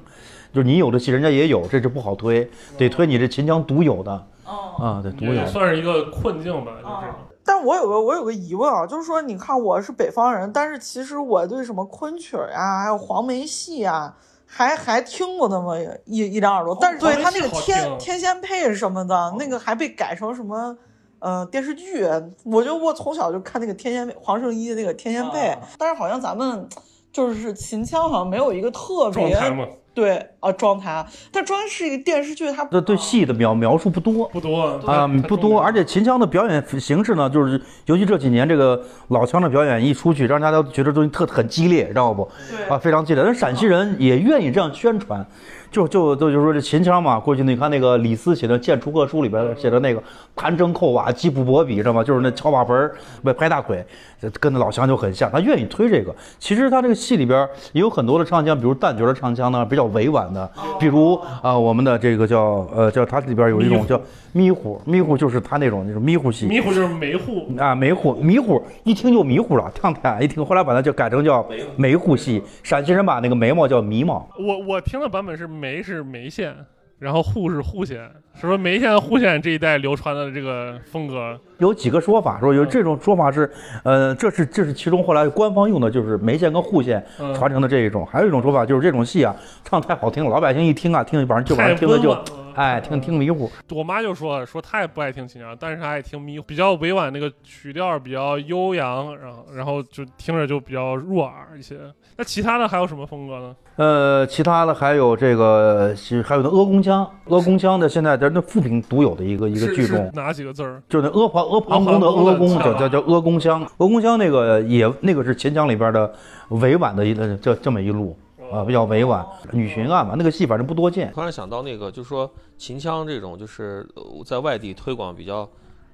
Speaker 5: 就是你有的戏人家也有，这就不好推，得推你这秦腔独有的
Speaker 4: 哦。
Speaker 5: 啊，对独有
Speaker 3: 也。算是一个困境吧，就这种。
Speaker 4: 但是我有个我有个疑问啊，就是说，你看我是北方人，但是其实我对什么昆曲儿呀，还有黄梅戏呀，还还听过那么一一两耳朵。但是对他那个天天仙配什么的，那个还被改成什么呃电视剧。我觉得我从小就看那个天仙配，黄圣依的那个天仙配，
Speaker 3: 啊
Speaker 4: 但是好像咱们就是秦腔好像没有一个特别
Speaker 3: 状态嘛，
Speaker 4: 对啊妆台，但妆台是一个电视剧，它
Speaker 5: 这对戏的描描述不多
Speaker 3: 不多
Speaker 5: 啊，
Speaker 3: 太
Speaker 5: 不多，而且秦腔的表演形式呢，就是尤其这几年这个老腔的表演一出去，让大家都觉得东西特很激烈，知道不？啊，非常激烈。但陕西人也愿意这样宣传，就就就就说这秦腔嘛，过去你看那个李斯写的《谏除客书》里边写的那个弹筝扣瓦、击不搏比，知道吗？就是那敲瓦盆儿、不拍大腿，这跟那老乡就很像。他愿意推这个。其实他这个戏里边也有很多的唱腔，比如旦角的唱腔呢，比较委婉的，比如啊、我们的这个叫呃叫它里边有一种叫迷糊，迷糊就是他那种那种迷糊戏。
Speaker 3: 迷糊就是梅糊，
Speaker 5: 啊，梅糊迷糊，一听就迷糊了，唱台一听，后来把它就改成叫梅糊戏。陕西人把那个眉毛叫眉毛，
Speaker 3: 我我听的版本是眉是眉县，然后户是户县，是说梅县户县这一带流传的这个风格。
Speaker 5: 有几个说法，说有这种说法是，呃，这是这是其中后来官方用的就是梅县跟户县
Speaker 3: 嗯。
Speaker 5: 传承的这一种，还有一种说法就是这种戏啊，唱太好听了，老百姓一听啊，听晚上就晚
Speaker 3: 太
Speaker 5: 上听的就哎听听迷糊。
Speaker 3: 我妈就说说她也不爱听秦腔，但是她爱听迷糊，比较委婉，那个曲调比较悠扬，然后然后就听着就比较入耳一些。那其他的还有什么风格呢？
Speaker 5: 呃，其他的还有这个，其实还有那阿公腔，阿公腔的现在在那富平独有的一个一个
Speaker 3: 是是
Speaker 5: 剧种，
Speaker 3: 哪几个字儿？
Speaker 5: 就是那阿房阿房宫的
Speaker 3: 阿宫的
Speaker 5: 阿公叫叫叫阿公腔，阿公腔那个也那个是秦腔里边的委婉的一个这这么一路啊，比较委婉。女巡案嘛，那个戏反正不多见。
Speaker 6: 突然想到那个，就是说秦腔这种，就是呃在外地推广比较，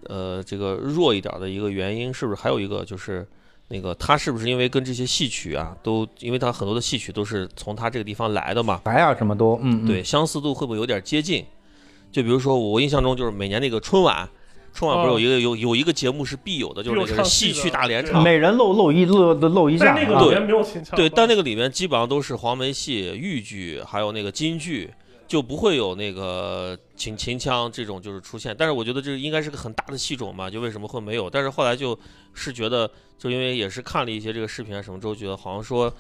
Speaker 6: 呃，这个弱一点的一个原因，是不是还有一个就是那个他是不是因为跟这些戏曲啊，都因为他很多的戏曲都是从他这个地方来的嘛，
Speaker 5: 白啊什么都，嗯，嗯
Speaker 6: 对，，相似度会不会有点接近？就比如说我印象中就是每年那个春晚，春晚不是有一个有有一个节目是必有的，就是戏曲大联唱。
Speaker 5: 每人露露一露露一下
Speaker 3: 那个
Speaker 5: 啊
Speaker 3: 里面没有秦腔。
Speaker 6: 对，但那个里面基本上都是黄梅戏、豫剧，还有那个京剧，就不会有那个秦秦腔这种就是出现。但是我觉得这应该是个很大的戏种嘛，就为什么会没有？但是后来就是觉得，就因为也是看了一些这个视频啊什么之后，觉得好像说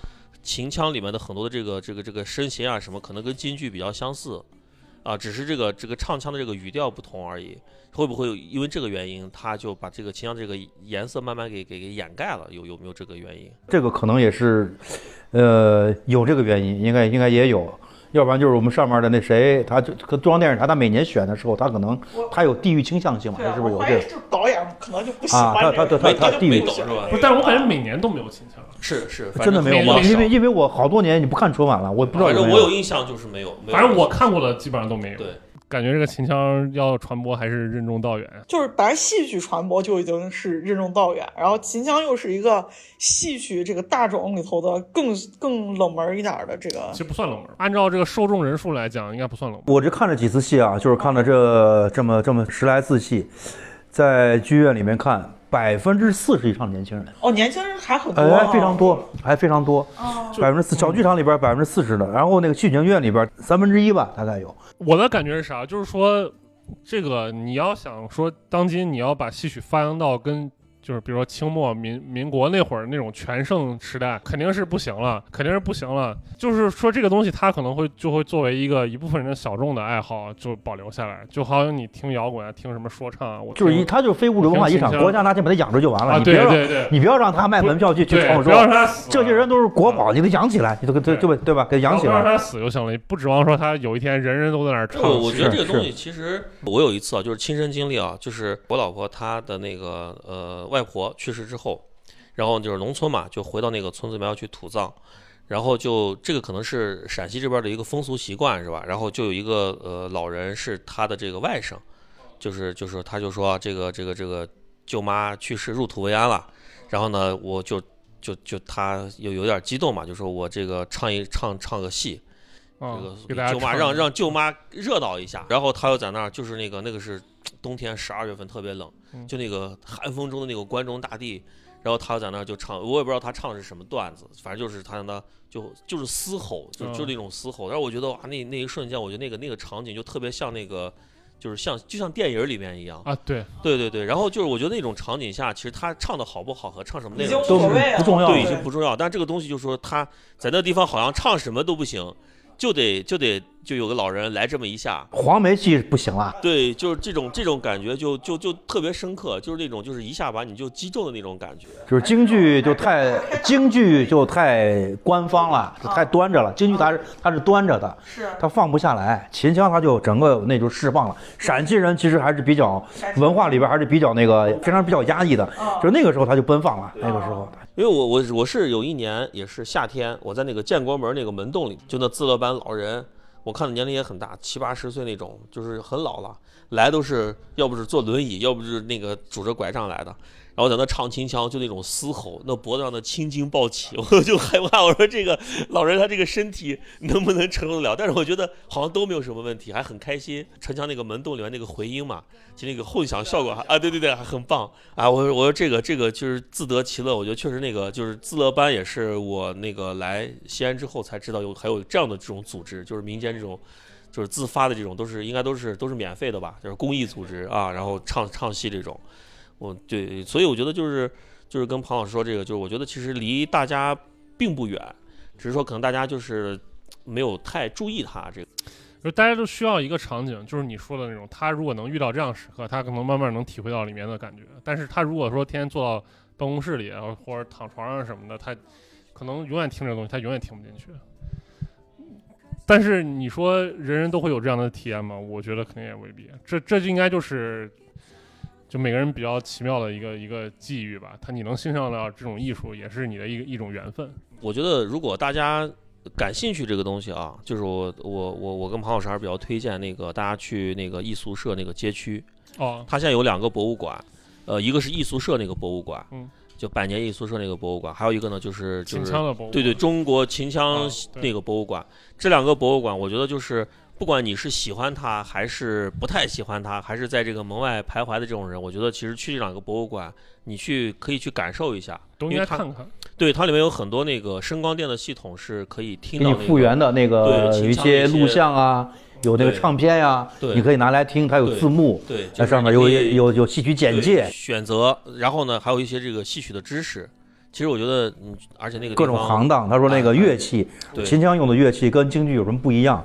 Speaker 6: 秦腔里面的很多的这个这个这个声形啊什么，可能跟京剧比较相似。啊，只是这个这个唱腔的这个语调不同而已，会不会有因为这个原因，他就把这个秦腔这个颜色慢慢给给给掩盖了？有有没有这个原因？
Speaker 5: 这个可能也是，呃，有这个原因，应该应该也有。要不然就是我们上面的那谁，他就可中央电视台他每年选的时候，他可能他有地域倾向性嘛，
Speaker 4: 对啊
Speaker 5: 是不是有这个？
Speaker 4: 就是导演可能就不喜
Speaker 5: 啊
Speaker 4: 欢这个
Speaker 5: 他他他他他地域
Speaker 6: 是吧？
Speaker 3: 不是，但是我感觉每年都没有秦腔。
Speaker 6: 是是，
Speaker 5: 真的没有吗？因为因为我好多年你不看春晚了，我不知道
Speaker 6: 反。正我有印象就是没有，没有
Speaker 3: 反正我看过的基本上都没有。
Speaker 6: 对，
Speaker 3: 感觉这个秦腔要传播还是任重道远。
Speaker 4: 就是本来戏曲传播就已经是任重道远，然后秦腔又是一个戏曲这个大种里头的更更冷门一点的这个
Speaker 3: 其实不算冷门，按照这个受众人数来讲，应该不算冷门。
Speaker 5: 我这看了几次戏啊，就是看了这这么这么十来次戏，在剧院里面看，百分之四十以上的年轻人，
Speaker 4: 哦，年轻人还很多、
Speaker 5: 哎，
Speaker 4: 啊，
Speaker 5: 非常多，还非常多，
Speaker 4: 哦。
Speaker 5: 百分之四，小剧场里边百分之四十的，然后那个戏剧院里边三分之一吧，大概有。
Speaker 3: 我的感觉是啥？就是说，这个你要想说，当今你要把戏曲发扬到跟就是比如说清末民民国那会儿那种全盛时代，肯定是不行了，肯定是不行了。就是说这个东西它可能会就会作为一个一部分人的小众的爱好就保留下来，就好像你听摇滚啊，听什么说唱啊，我
Speaker 5: 就是一，
Speaker 3: 听
Speaker 5: 它就是非物质文化遗产，国家拿钱把它养着就完了。
Speaker 3: 啊，
Speaker 5: 你别让，
Speaker 3: 对对对，
Speaker 5: 你不要让他卖门票去去
Speaker 3: 对，
Speaker 5: 创
Speaker 3: 不要让
Speaker 5: 作，
Speaker 3: 他死，
Speaker 5: 这些人都是国宝，你得养起来，你都给对对吧？对吧？给养起来。
Speaker 3: 不让他死就行了，你不指望说他有一天人人都在那儿唱。
Speaker 6: 我我觉得这个东西其实我有一次啊，就是亲身经历啊，就是我老婆她的那个呃外外婆去世之后，然后就是农村嘛，就回到那个村子里面要去土葬，然后就这个可能是陕西这边的一个风俗习惯是吧？然后就有一个呃老人是他的这个外甥，就是就是他就说这个这个这个舅妈去世入土为安了，然后呢我就就就他有有点激动嘛，就说我这个唱一唱唱个戏。
Speaker 3: 啊
Speaker 6: 这个
Speaker 3: 给大家
Speaker 6: 舅妈让让舅妈热闹一下，然后他又在那儿，就是那个那个是冬天十二月份特别冷，
Speaker 3: 嗯。
Speaker 6: 就那个寒风中的那个关中大地，然后他又在那儿就唱，我也不知道他唱的是什么段子，反正就是他那就就是嘶吼，就
Speaker 3: 嗯
Speaker 6: 就那种嘶吼，但是我觉得哇，那那一瞬间，我觉得那个那个场景就特别像那个。就是像就像电影里面一样，
Speaker 3: 啊，对，
Speaker 6: 对对对，然后就是我觉得那种场景下，其实他唱的好不好和唱什么内容
Speaker 5: 都不重要。
Speaker 6: 对，已经不重要。但这个东西就是说，他在那地方好像唱什么都不行，就得就得就有个老人来这么一下，
Speaker 5: 黄梅戏不行了，
Speaker 6: 对，就是这种这种感觉就就就特别深刻，就是那种就是一下把你就击中的那种感觉。
Speaker 5: 就是京剧就太京剧就太官方了，就太端着了。京剧它是它是端着的，
Speaker 4: 是
Speaker 5: 它放不下来。秦腔它就整个那就释放了。陕西人其实还是比较文化里边还是比较那个非常比较压抑的，就是那个时候他就奔放了。那个时候，
Speaker 6: 因为我我我是有一年也是夏天，我在那个建国门那个门洞里，就那自乐班老人，我看的年龄也很大，七八十岁那种，就是很老了，来都是要不是坐轮椅，要不是那个拄着拐杖来的。然后在那唱秦腔，就那种嘶吼，那脖子上的青筋暴起，我就害怕。我说这个老人他这个身体能不能承受得了？但是我觉得好像都没有什么问题，还很开心。城墙那个门洞里面那个回音嘛，就那个混响效果啊，对对对，还很棒啊！我说我说这个这个就是自得其乐，我觉得确实那个就是自乐班也是我那个来西安之后才知道有还有这样的这种组织，就是民间这种。就是自发的这种，都是应该都是都是免费的吧？就是公益组织啊，然后唱唱戏这种，我对，所以我觉得就是就是跟庞老师说这个，就是我觉得其实离大家并不远，只是说可能大家就是没有太注意它这个。
Speaker 3: 就大家都需要一个场景，就是你说的那种，他如果能遇到这样时刻，他可能慢慢能体会到里面的感觉。但是他如果说天天坐到办公室里啊，或者躺床上什么的，他可能永远听这个东西，他永远听不进去。但是你说人人都会有这样的体验吗？我觉得肯定也未必。这这就应该就是就每个人比较奇妙的一个一个际遇吧。他你能欣赏到这种艺术，也是你的一个一种缘分。
Speaker 6: 我觉得如果大家感兴趣这个东西啊，就是我我我我跟庞老师还是比较推荐那个大家去那个艺宿舍那个街区，
Speaker 3: 哦，
Speaker 6: 它现在有两个博物馆，呃，一个是艺宿舍那个博物馆，
Speaker 3: 嗯，
Speaker 6: 就百年艺宿舍那个博物馆，还有一个呢就是就是
Speaker 3: 秦腔的博物馆
Speaker 6: 对对，中国秦腔那个博物馆，这两个博物馆，我觉得就是不管你是喜欢它还是不太喜欢它，还是在这个门外徘徊的这种人，我觉得其实去这两个博物馆，你去可以去感受一下，
Speaker 3: 都应该看看。
Speaker 6: 对它里面有很多那个声光电的系统是可以听
Speaker 5: 给
Speaker 6: 到那个
Speaker 5: 你复原的那个
Speaker 6: 对
Speaker 5: 有一
Speaker 6: 些
Speaker 5: 些录像啊，有那个唱片呀，
Speaker 6: 对
Speaker 5: 你可以拿来听，它有字幕，
Speaker 6: 对，就
Speaker 5: 那
Speaker 6: 是
Speaker 5: 上面有有有戏曲简介，
Speaker 6: 选择，然后呢还有一些这个戏曲的知识。其实我觉得，嗯，而且那个
Speaker 5: 各种行当。他说那个乐器，秦腔用的乐器跟京剧有什么不一样？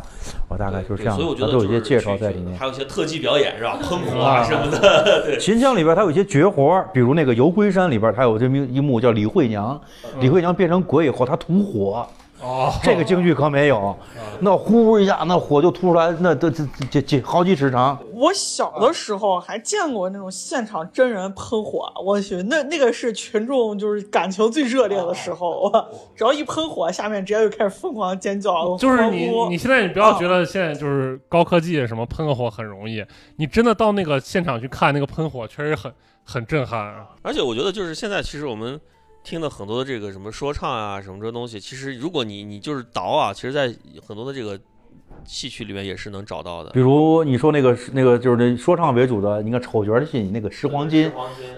Speaker 5: 我大概就是这样的，
Speaker 6: 所以我觉得
Speaker 5: 都有一些介绍在里面。
Speaker 6: 还有一些特技表演是吧？喷火
Speaker 5: 啊
Speaker 6: 啊什么的。
Speaker 5: 秦腔里边它有一些绝活，比如那个游龟山里边，它有这么一幕叫李慧娘，
Speaker 6: 嗯
Speaker 5: 李慧娘变成鬼以后，她吐火，
Speaker 3: 哦，
Speaker 5: 这个京剧可没有，那呼一下，那火就突出来，那都这这这好几尺长。
Speaker 4: 我小的时候还见过那种现场真人喷火，我去，那那个是群众就是感情最热烈的时候，我 只要一喷火，下面直接就开始疯狂尖叫，
Speaker 3: 就是你你现在你不要觉得现在就是高科技什么喷个火很容易，你真的到那个现场去看那个喷火，确实很很震撼啊。
Speaker 6: 而且我觉得就是现在，其实我们听了很多的这个什么说唱啊，什么这东西，其实如果你你就是倒啊，其实在很多的这个戏曲里面也是能找到的
Speaker 5: 比。如你说那个那个就是那说唱为主的，你看丑角戏，那个《石黄金》，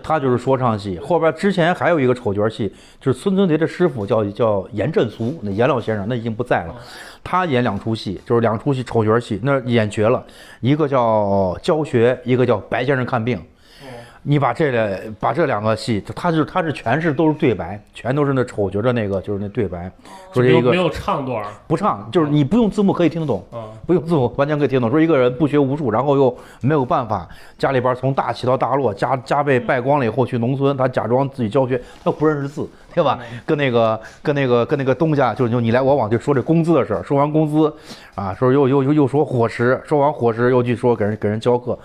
Speaker 5: 他就是说唱戏。后边之前还有一个丑角戏，就是孙存杰的师傅叫叫严振俗，那严老先生那已经不在了，他演两出戏，就是两出戏丑角戏，那演绝了，一个叫教学，一个叫白先生看病。你把这两把这两个戏，他是他是全是都是对白，全都是那丑角的那个就是那对白，说这一个
Speaker 3: 没有唱段儿
Speaker 5: 不唱，就是你不用字幕可以听得懂。
Speaker 3: 啊，
Speaker 5: 不用字幕完全可以听懂。说一个人不学无术，然后又没有办法，家里边从大起到大落，家家被败光了以后去农村，他假装自己教学，他不认识字，对吧？跟那个跟那个跟那个东家就就你来我往就说这工资的事儿，说完工资，啊，说又又又又说伙食，说完伙食又去说给人给人教课，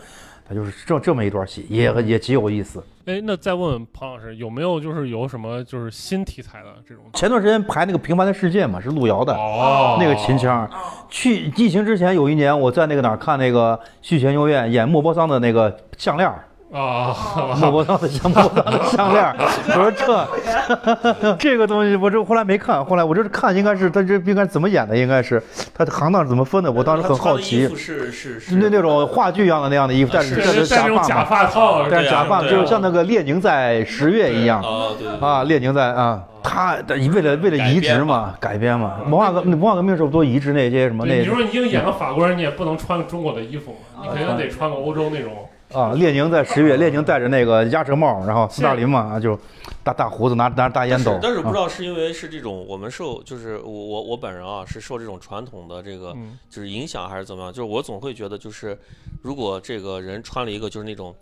Speaker 5: 他就是这这么一段戏，也也极有意思。
Speaker 3: 哎，那再问问庞老师，有没有就是有什么就是新题材的这种？
Speaker 5: 前段时间排那个《平凡的世界》嘛，是路遥的。
Speaker 3: 哦
Speaker 5: 那个秦腔，去疫情之前有一年，我在那个哪儿看那个续前游院演莫泊桑的那个项链儿，
Speaker 3: 啊，
Speaker 5: 莫泊桑的项莫泊桑的项链，我说这这个东西，我这后来没看，后来我这是看应该是他这应该怎么演的，应该是他的行当是怎么分的，我当时很好奇，
Speaker 6: 是是是
Speaker 5: 那那种话剧一样的那样的衣服，但是这是
Speaker 3: 假
Speaker 5: 发嘛，
Speaker 3: 发套，
Speaker 5: 但是假发就是像那个列宁在十月一样。
Speaker 6: 啊，对
Speaker 5: 啊，列宁在啊，他为了为了移植嘛，改编嘛，文化革文化革命时候都移植那些什么那
Speaker 3: 对你说你已经演个法国人，你也不能穿中国的衣服嘛，你肯定得穿个欧洲那种。
Speaker 5: 啊，列宁在十月，列宁戴着那个鸭舌帽，然后斯大林嘛，啊就大大胡子，拿拿着大烟斗。
Speaker 6: 但是，但是不知
Speaker 5: 啊
Speaker 6: 道是因为是这种我们受就是我我我本人啊是受这种传统的这个
Speaker 3: 嗯。
Speaker 6: 就是影响还是怎么样？就是我总会觉得就是如果这个人穿了一个就是那种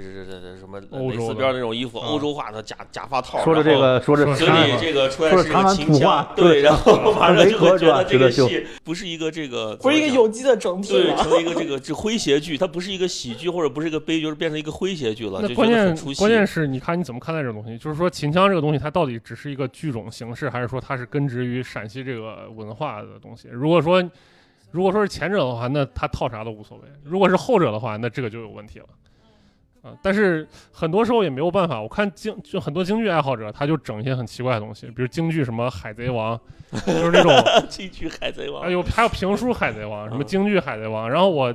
Speaker 6: 就是这这这什么
Speaker 3: 欧洲的
Speaker 6: 蕾丝边那种衣服，
Speaker 3: 啊
Speaker 6: 欧洲化的假假发套，
Speaker 5: 说着这个说着
Speaker 3: 说
Speaker 6: 嘴里这个出来是一个秦腔对，然后马上
Speaker 5: 维
Speaker 6: 就觉得这个戏不是一个这个
Speaker 4: 不是一个有机的整体
Speaker 6: 对，成了一个这个这诙谐剧，它不是一个喜剧或者不是一个悲剧，就是变成一个诙谐剧了，
Speaker 3: 那关键。关键是你看你怎么看待这种东西？就是说秦腔这个东西，它到底只是一个剧种形式，还是说它是根植于陕西这个文化的东西？如果说如果说是前者的话，那他套啥都无所谓；如果是后者的话，那这个就有问题了。啊、但是很多时候也没有办法。我看京就很多京剧爱好者，他就整一些很奇怪的东西，比如京剧什么《海贼王》，就是那种
Speaker 6: 京剧海贼王
Speaker 3: 哎，有还有评书《海贼王》，什么
Speaker 6: 嗯
Speaker 3: 京剧《海贼王》，然后我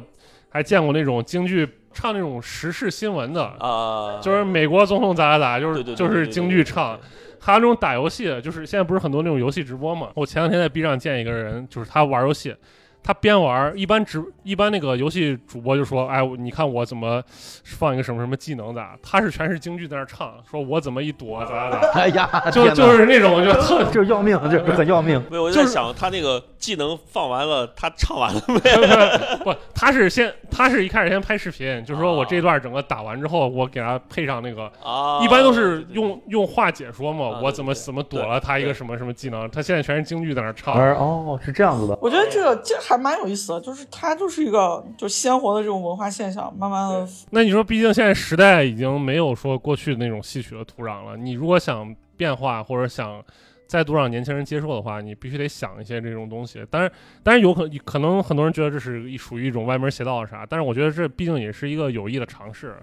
Speaker 3: 还见过那种京剧唱那种时事新闻的，
Speaker 6: 啊，
Speaker 3: 就是美国总统咋咋咋，就是就是京剧唱。还有那种打游戏的，就是现在不是很多那种游戏直播嘛？我前两天在 B 站见一个人，就是他玩游戏，他边玩一般直一般那个游戏主播就说：“哎，你看我怎么放一个什么什么技能咋？”他是全是京剧在那唱，说我怎么一躲咋咋咋，
Speaker 5: 哎呀，
Speaker 3: 就就是那种就特
Speaker 5: 这 要命，就是很要命。
Speaker 6: 没有，我就
Speaker 3: 就是
Speaker 6: 在想他那个技能放完了，他唱完了没？
Speaker 3: 不，他是先，他是一开始先拍视频，就是说我这段整个打完之后，我给他配上那个，
Speaker 6: 啊，
Speaker 3: 一般都是用用话解说嘛，
Speaker 6: 啊
Speaker 3: 我怎么怎么躲了他一个什么什么技能，他现在全是京剧在那唱。
Speaker 5: 哦，是这样子的。
Speaker 4: 我觉得这个这还蛮有意思的，就是它就是一个就鲜活的这种文化现象，慢慢的
Speaker 3: 那你说，毕竟现在时代已经没有说过去的那种戏曲的土壤了，你如果想变化或者想再度让年轻人接受的话，你必须得想一些这种东西。当然，当然有可可能很多人觉得这是一属于一种歪门邪道啥，但是我觉得这毕竟也是一个有益的尝试。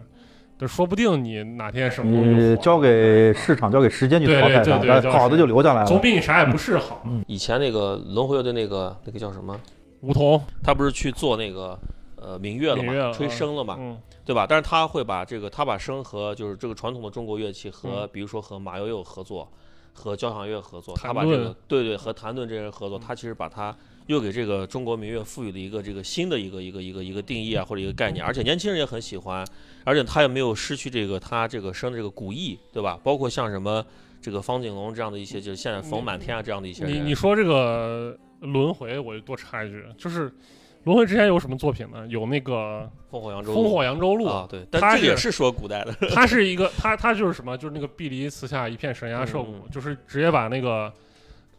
Speaker 3: 就说不定你哪天什么东西
Speaker 5: 你交给市场，交给时间去
Speaker 3: 对
Speaker 5: 淘汰它，
Speaker 3: 对对对
Speaker 5: 好的就留下来了总。
Speaker 3: 比你啥也不是好。
Speaker 6: 以前那个轮回乐队那个那个叫什么？
Speaker 3: 梧桐，
Speaker 6: 他不是去做那个呃民乐了嘛，
Speaker 3: 了
Speaker 6: 吹笙了嘛，
Speaker 3: 嗯，
Speaker 6: 对吧？但是他会把这个他把笙和就是这个传统的中国乐器和
Speaker 3: 嗯。
Speaker 6: 比如说和马友友合作，和交响乐合作，他把这个对对和谭盾这些人合作，
Speaker 3: 嗯。
Speaker 6: 他其实把他又给这个中国民乐赋予了一个这个新的一个一个一个一个定义啊或者一个概念，而且年轻人也很喜欢，而且他也没有失去这个他这个笙的这个古意，对吧？包括像什么这个方景龙这样的一些，就是现在冯满天啊这样的一些人，
Speaker 3: 你你说这个轮回，我就多插一句，就是轮回之前有什么作品呢？有那个《
Speaker 6: 烽火扬州
Speaker 3: 烽火扬州路》
Speaker 6: 啊，对，但这也是说古代的，
Speaker 3: 它是一个，它它就是什么？就是那个碧离词下一片神崖涉谷，
Speaker 6: 嗯
Speaker 3: 就是直接把那个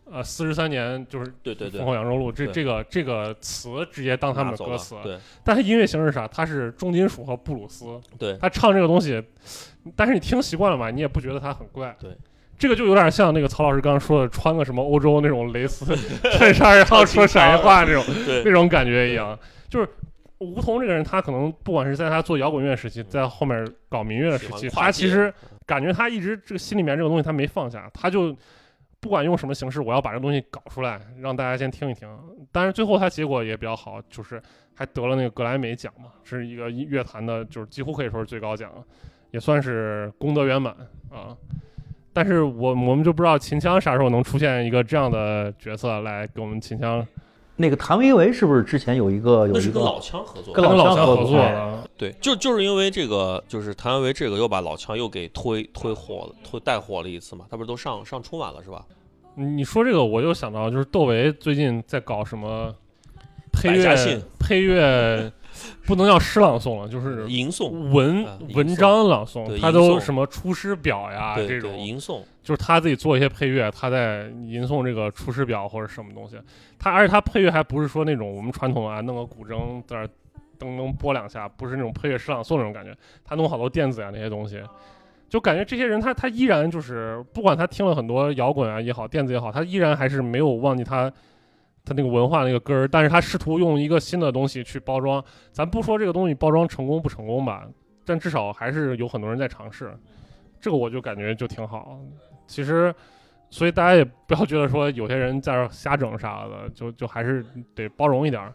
Speaker 3: 呃四十三年就是
Speaker 6: 对对对
Speaker 3: 烽，火扬州路这这个这个词直接当他们的歌词，
Speaker 6: 对
Speaker 3: 但它音乐形式是啥？它是重金属和布鲁斯，
Speaker 6: 对
Speaker 3: 他唱这个东西，但是你听习惯了嘛，你也不觉得它很怪。
Speaker 6: 对，
Speaker 3: 这个就有点像那个曹老师刚刚说的，穿个什么欧洲那种蕾丝 衬衫，然后说陕西话那种
Speaker 6: 对
Speaker 3: 那种感觉一样。就是吴桐这个人，他可能不管是在他做摇滚乐时期，在后面搞民乐时期，他其实感觉他一直这个心里面这个东西他没放下，他就不管用什么形式，我要把这东西搞出来，让大家先听一听。但是最后他结果也比较好，就是还得了那个格莱美奖嘛，是一个乐坛的，就是几乎可以说是最高奖，也算是功德圆满啊。但是我我们就不知道秦腔啥时候能出现一个这样的角色来给我们秦腔
Speaker 5: 那个谭维维是不是之前有一个有一个
Speaker 6: 跟老腔合作，
Speaker 5: 跟
Speaker 3: 跟老
Speaker 5: 老腔合作。
Speaker 6: 对，就就是因为这个，就是谭维维这个又把老腔又给推推火了，推带火了一次嘛，他不是都上上春晚了是吧？
Speaker 3: 你说这个，我又想到就是窦唯最近在搞什么配乐配乐不能叫诗朗诵了，就是
Speaker 6: 吟诵，
Speaker 3: 文文章朗诵，他都什么出师表呀这种，
Speaker 6: 吟诵，
Speaker 3: 就是他自己做一些配乐，他在吟诵这个出师表或者什么东西。他而且他配乐还不是说那种我们传统啊，弄个古筝在那儿噔噔拨两下，不是那种配乐诗朗诵那种感觉。他弄好多电子呀那些东西，就感觉这些人他他依然就是不管他听了很多摇滚啊也好，电子也好，他依然还是没有忘记他。他那个文化那个根儿，但是他试图用一个新的东西去包装。咱不说这个东西包装成功不成功吧，但至少还是有很多人在尝试。这个我就感觉就挺好。其实，所以大家也不要觉得说有些人在这瞎整啥的，就就还是得包容一点儿。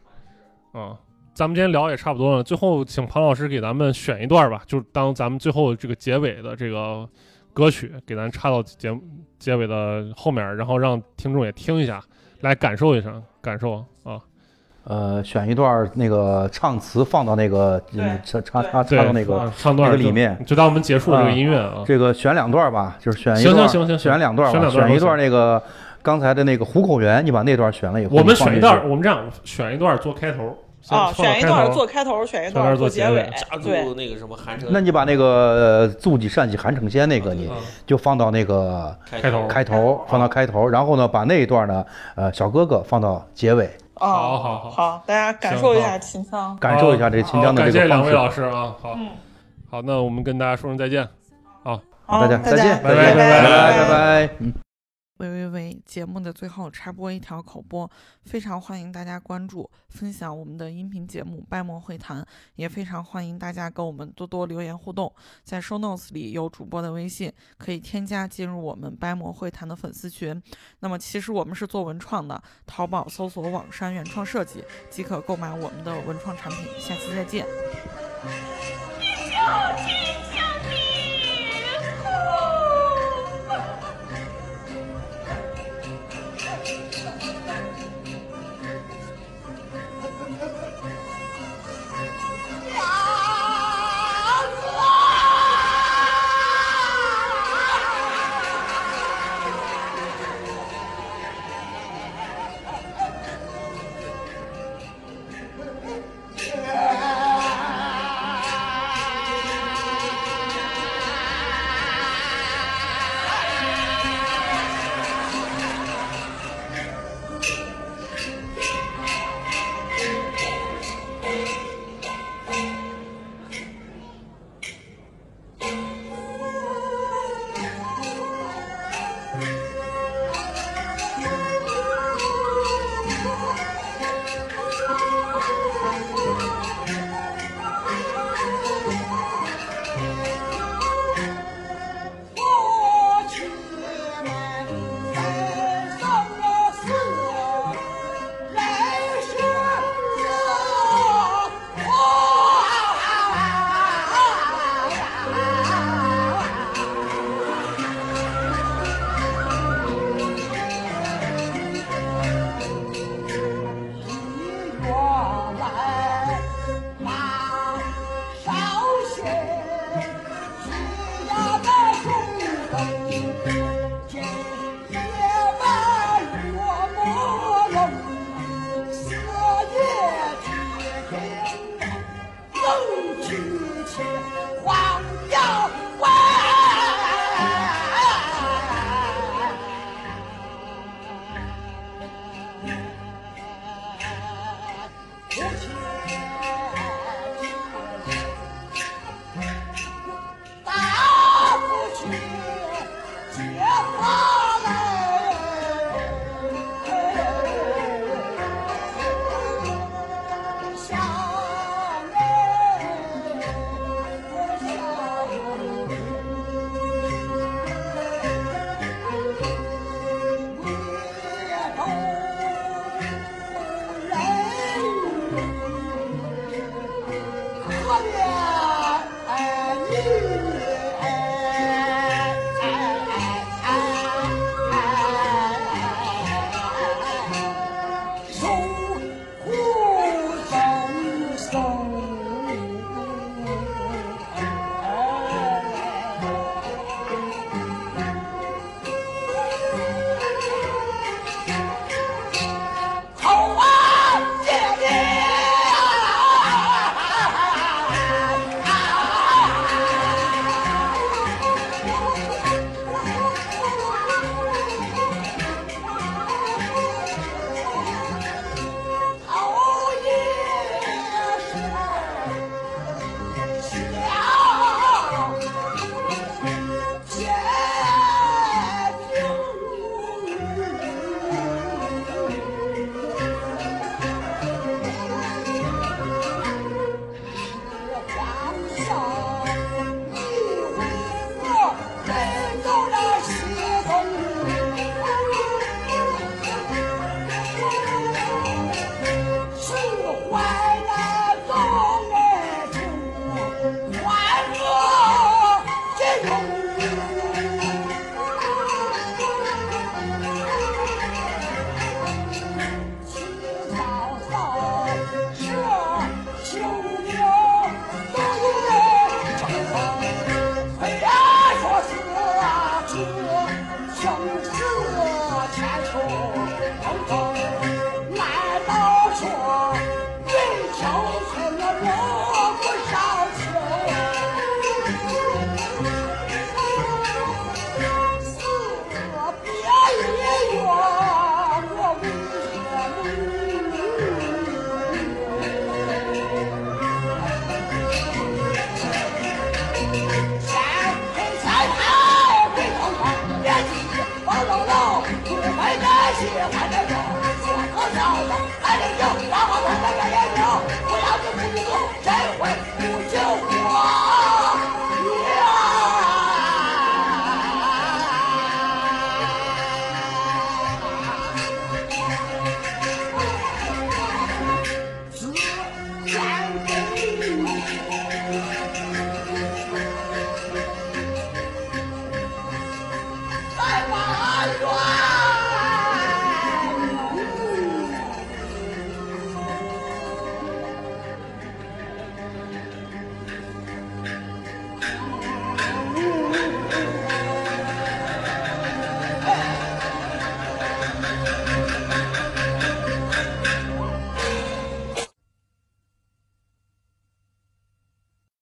Speaker 3: 嗯，咱们今天聊也差不多了，最后请庞老师给咱们选一段吧，就当咱们最后这个结尾的这个歌曲，给咱插到节结尾的后面，然后让听众也听一下，来感受一下，感受啊。
Speaker 5: 呃，选一段那个唱词放到那个插插插，插到那个
Speaker 3: 唱段
Speaker 5: 那个里面。
Speaker 3: 就当我们结束这个音乐啊。
Speaker 5: 这个选两段吧，就是选一
Speaker 3: 行
Speaker 5: 段，
Speaker 3: 行行行。
Speaker 5: 选两段吧，
Speaker 3: 选两段
Speaker 5: 选一段那个刚才的那个虎口源，你把那段选了以后，
Speaker 3: 我们选一段，我们这样选一段做开头先
Speaker 4: 啊，选一段做开头，选一
Speaker 3: 段
Speaker 4: 段
Speaker 3: 做结尾
Speaker 4: 对
Speaker 6: 入那个什么韩城，
Speaker 5: 那你把那个呃妒忌善己韩城仙那个你
Speaker 3: 啊
Speaker 5: 就放到那个
Speaker 3: 开头
Speaker 5: 开头，放到开头，然后呢把那一段呢呃小哥哥放到结尾，
Speaker 4: 啊，
Speaker 3: 好好好
Speaker 4: 好，大家感受一下秦腔。
Speaker 5: 感受一下这秦腔的这个感谢。
Speaker 3: 两位老师啊，好，
Speaker 4: 嗯
Speaker 3: 好，那我们跟大家说声再见。
Speaker 4: 好，
Speaker 5: 大家再见，
Speaker 3: 拜拜
Speaker 5: 拜
Speaker 3: 拜
Speaker 5: 拜拜拜。嗯。
Speaker 7: 喂喂喂！节目的最后插播一条口播，非常欢迎大家关注、分享我们的音频节目《掰馍会谈》，也非常欢迎大家跟我们多多留言互动。在 show notes 里有主播的微信，可以添加进入我们掰馍会谈的粉丝群。那么其实我们是做文创的，淘宝搜索“网山原创设计”即可购买我们的文创产品。下期再见。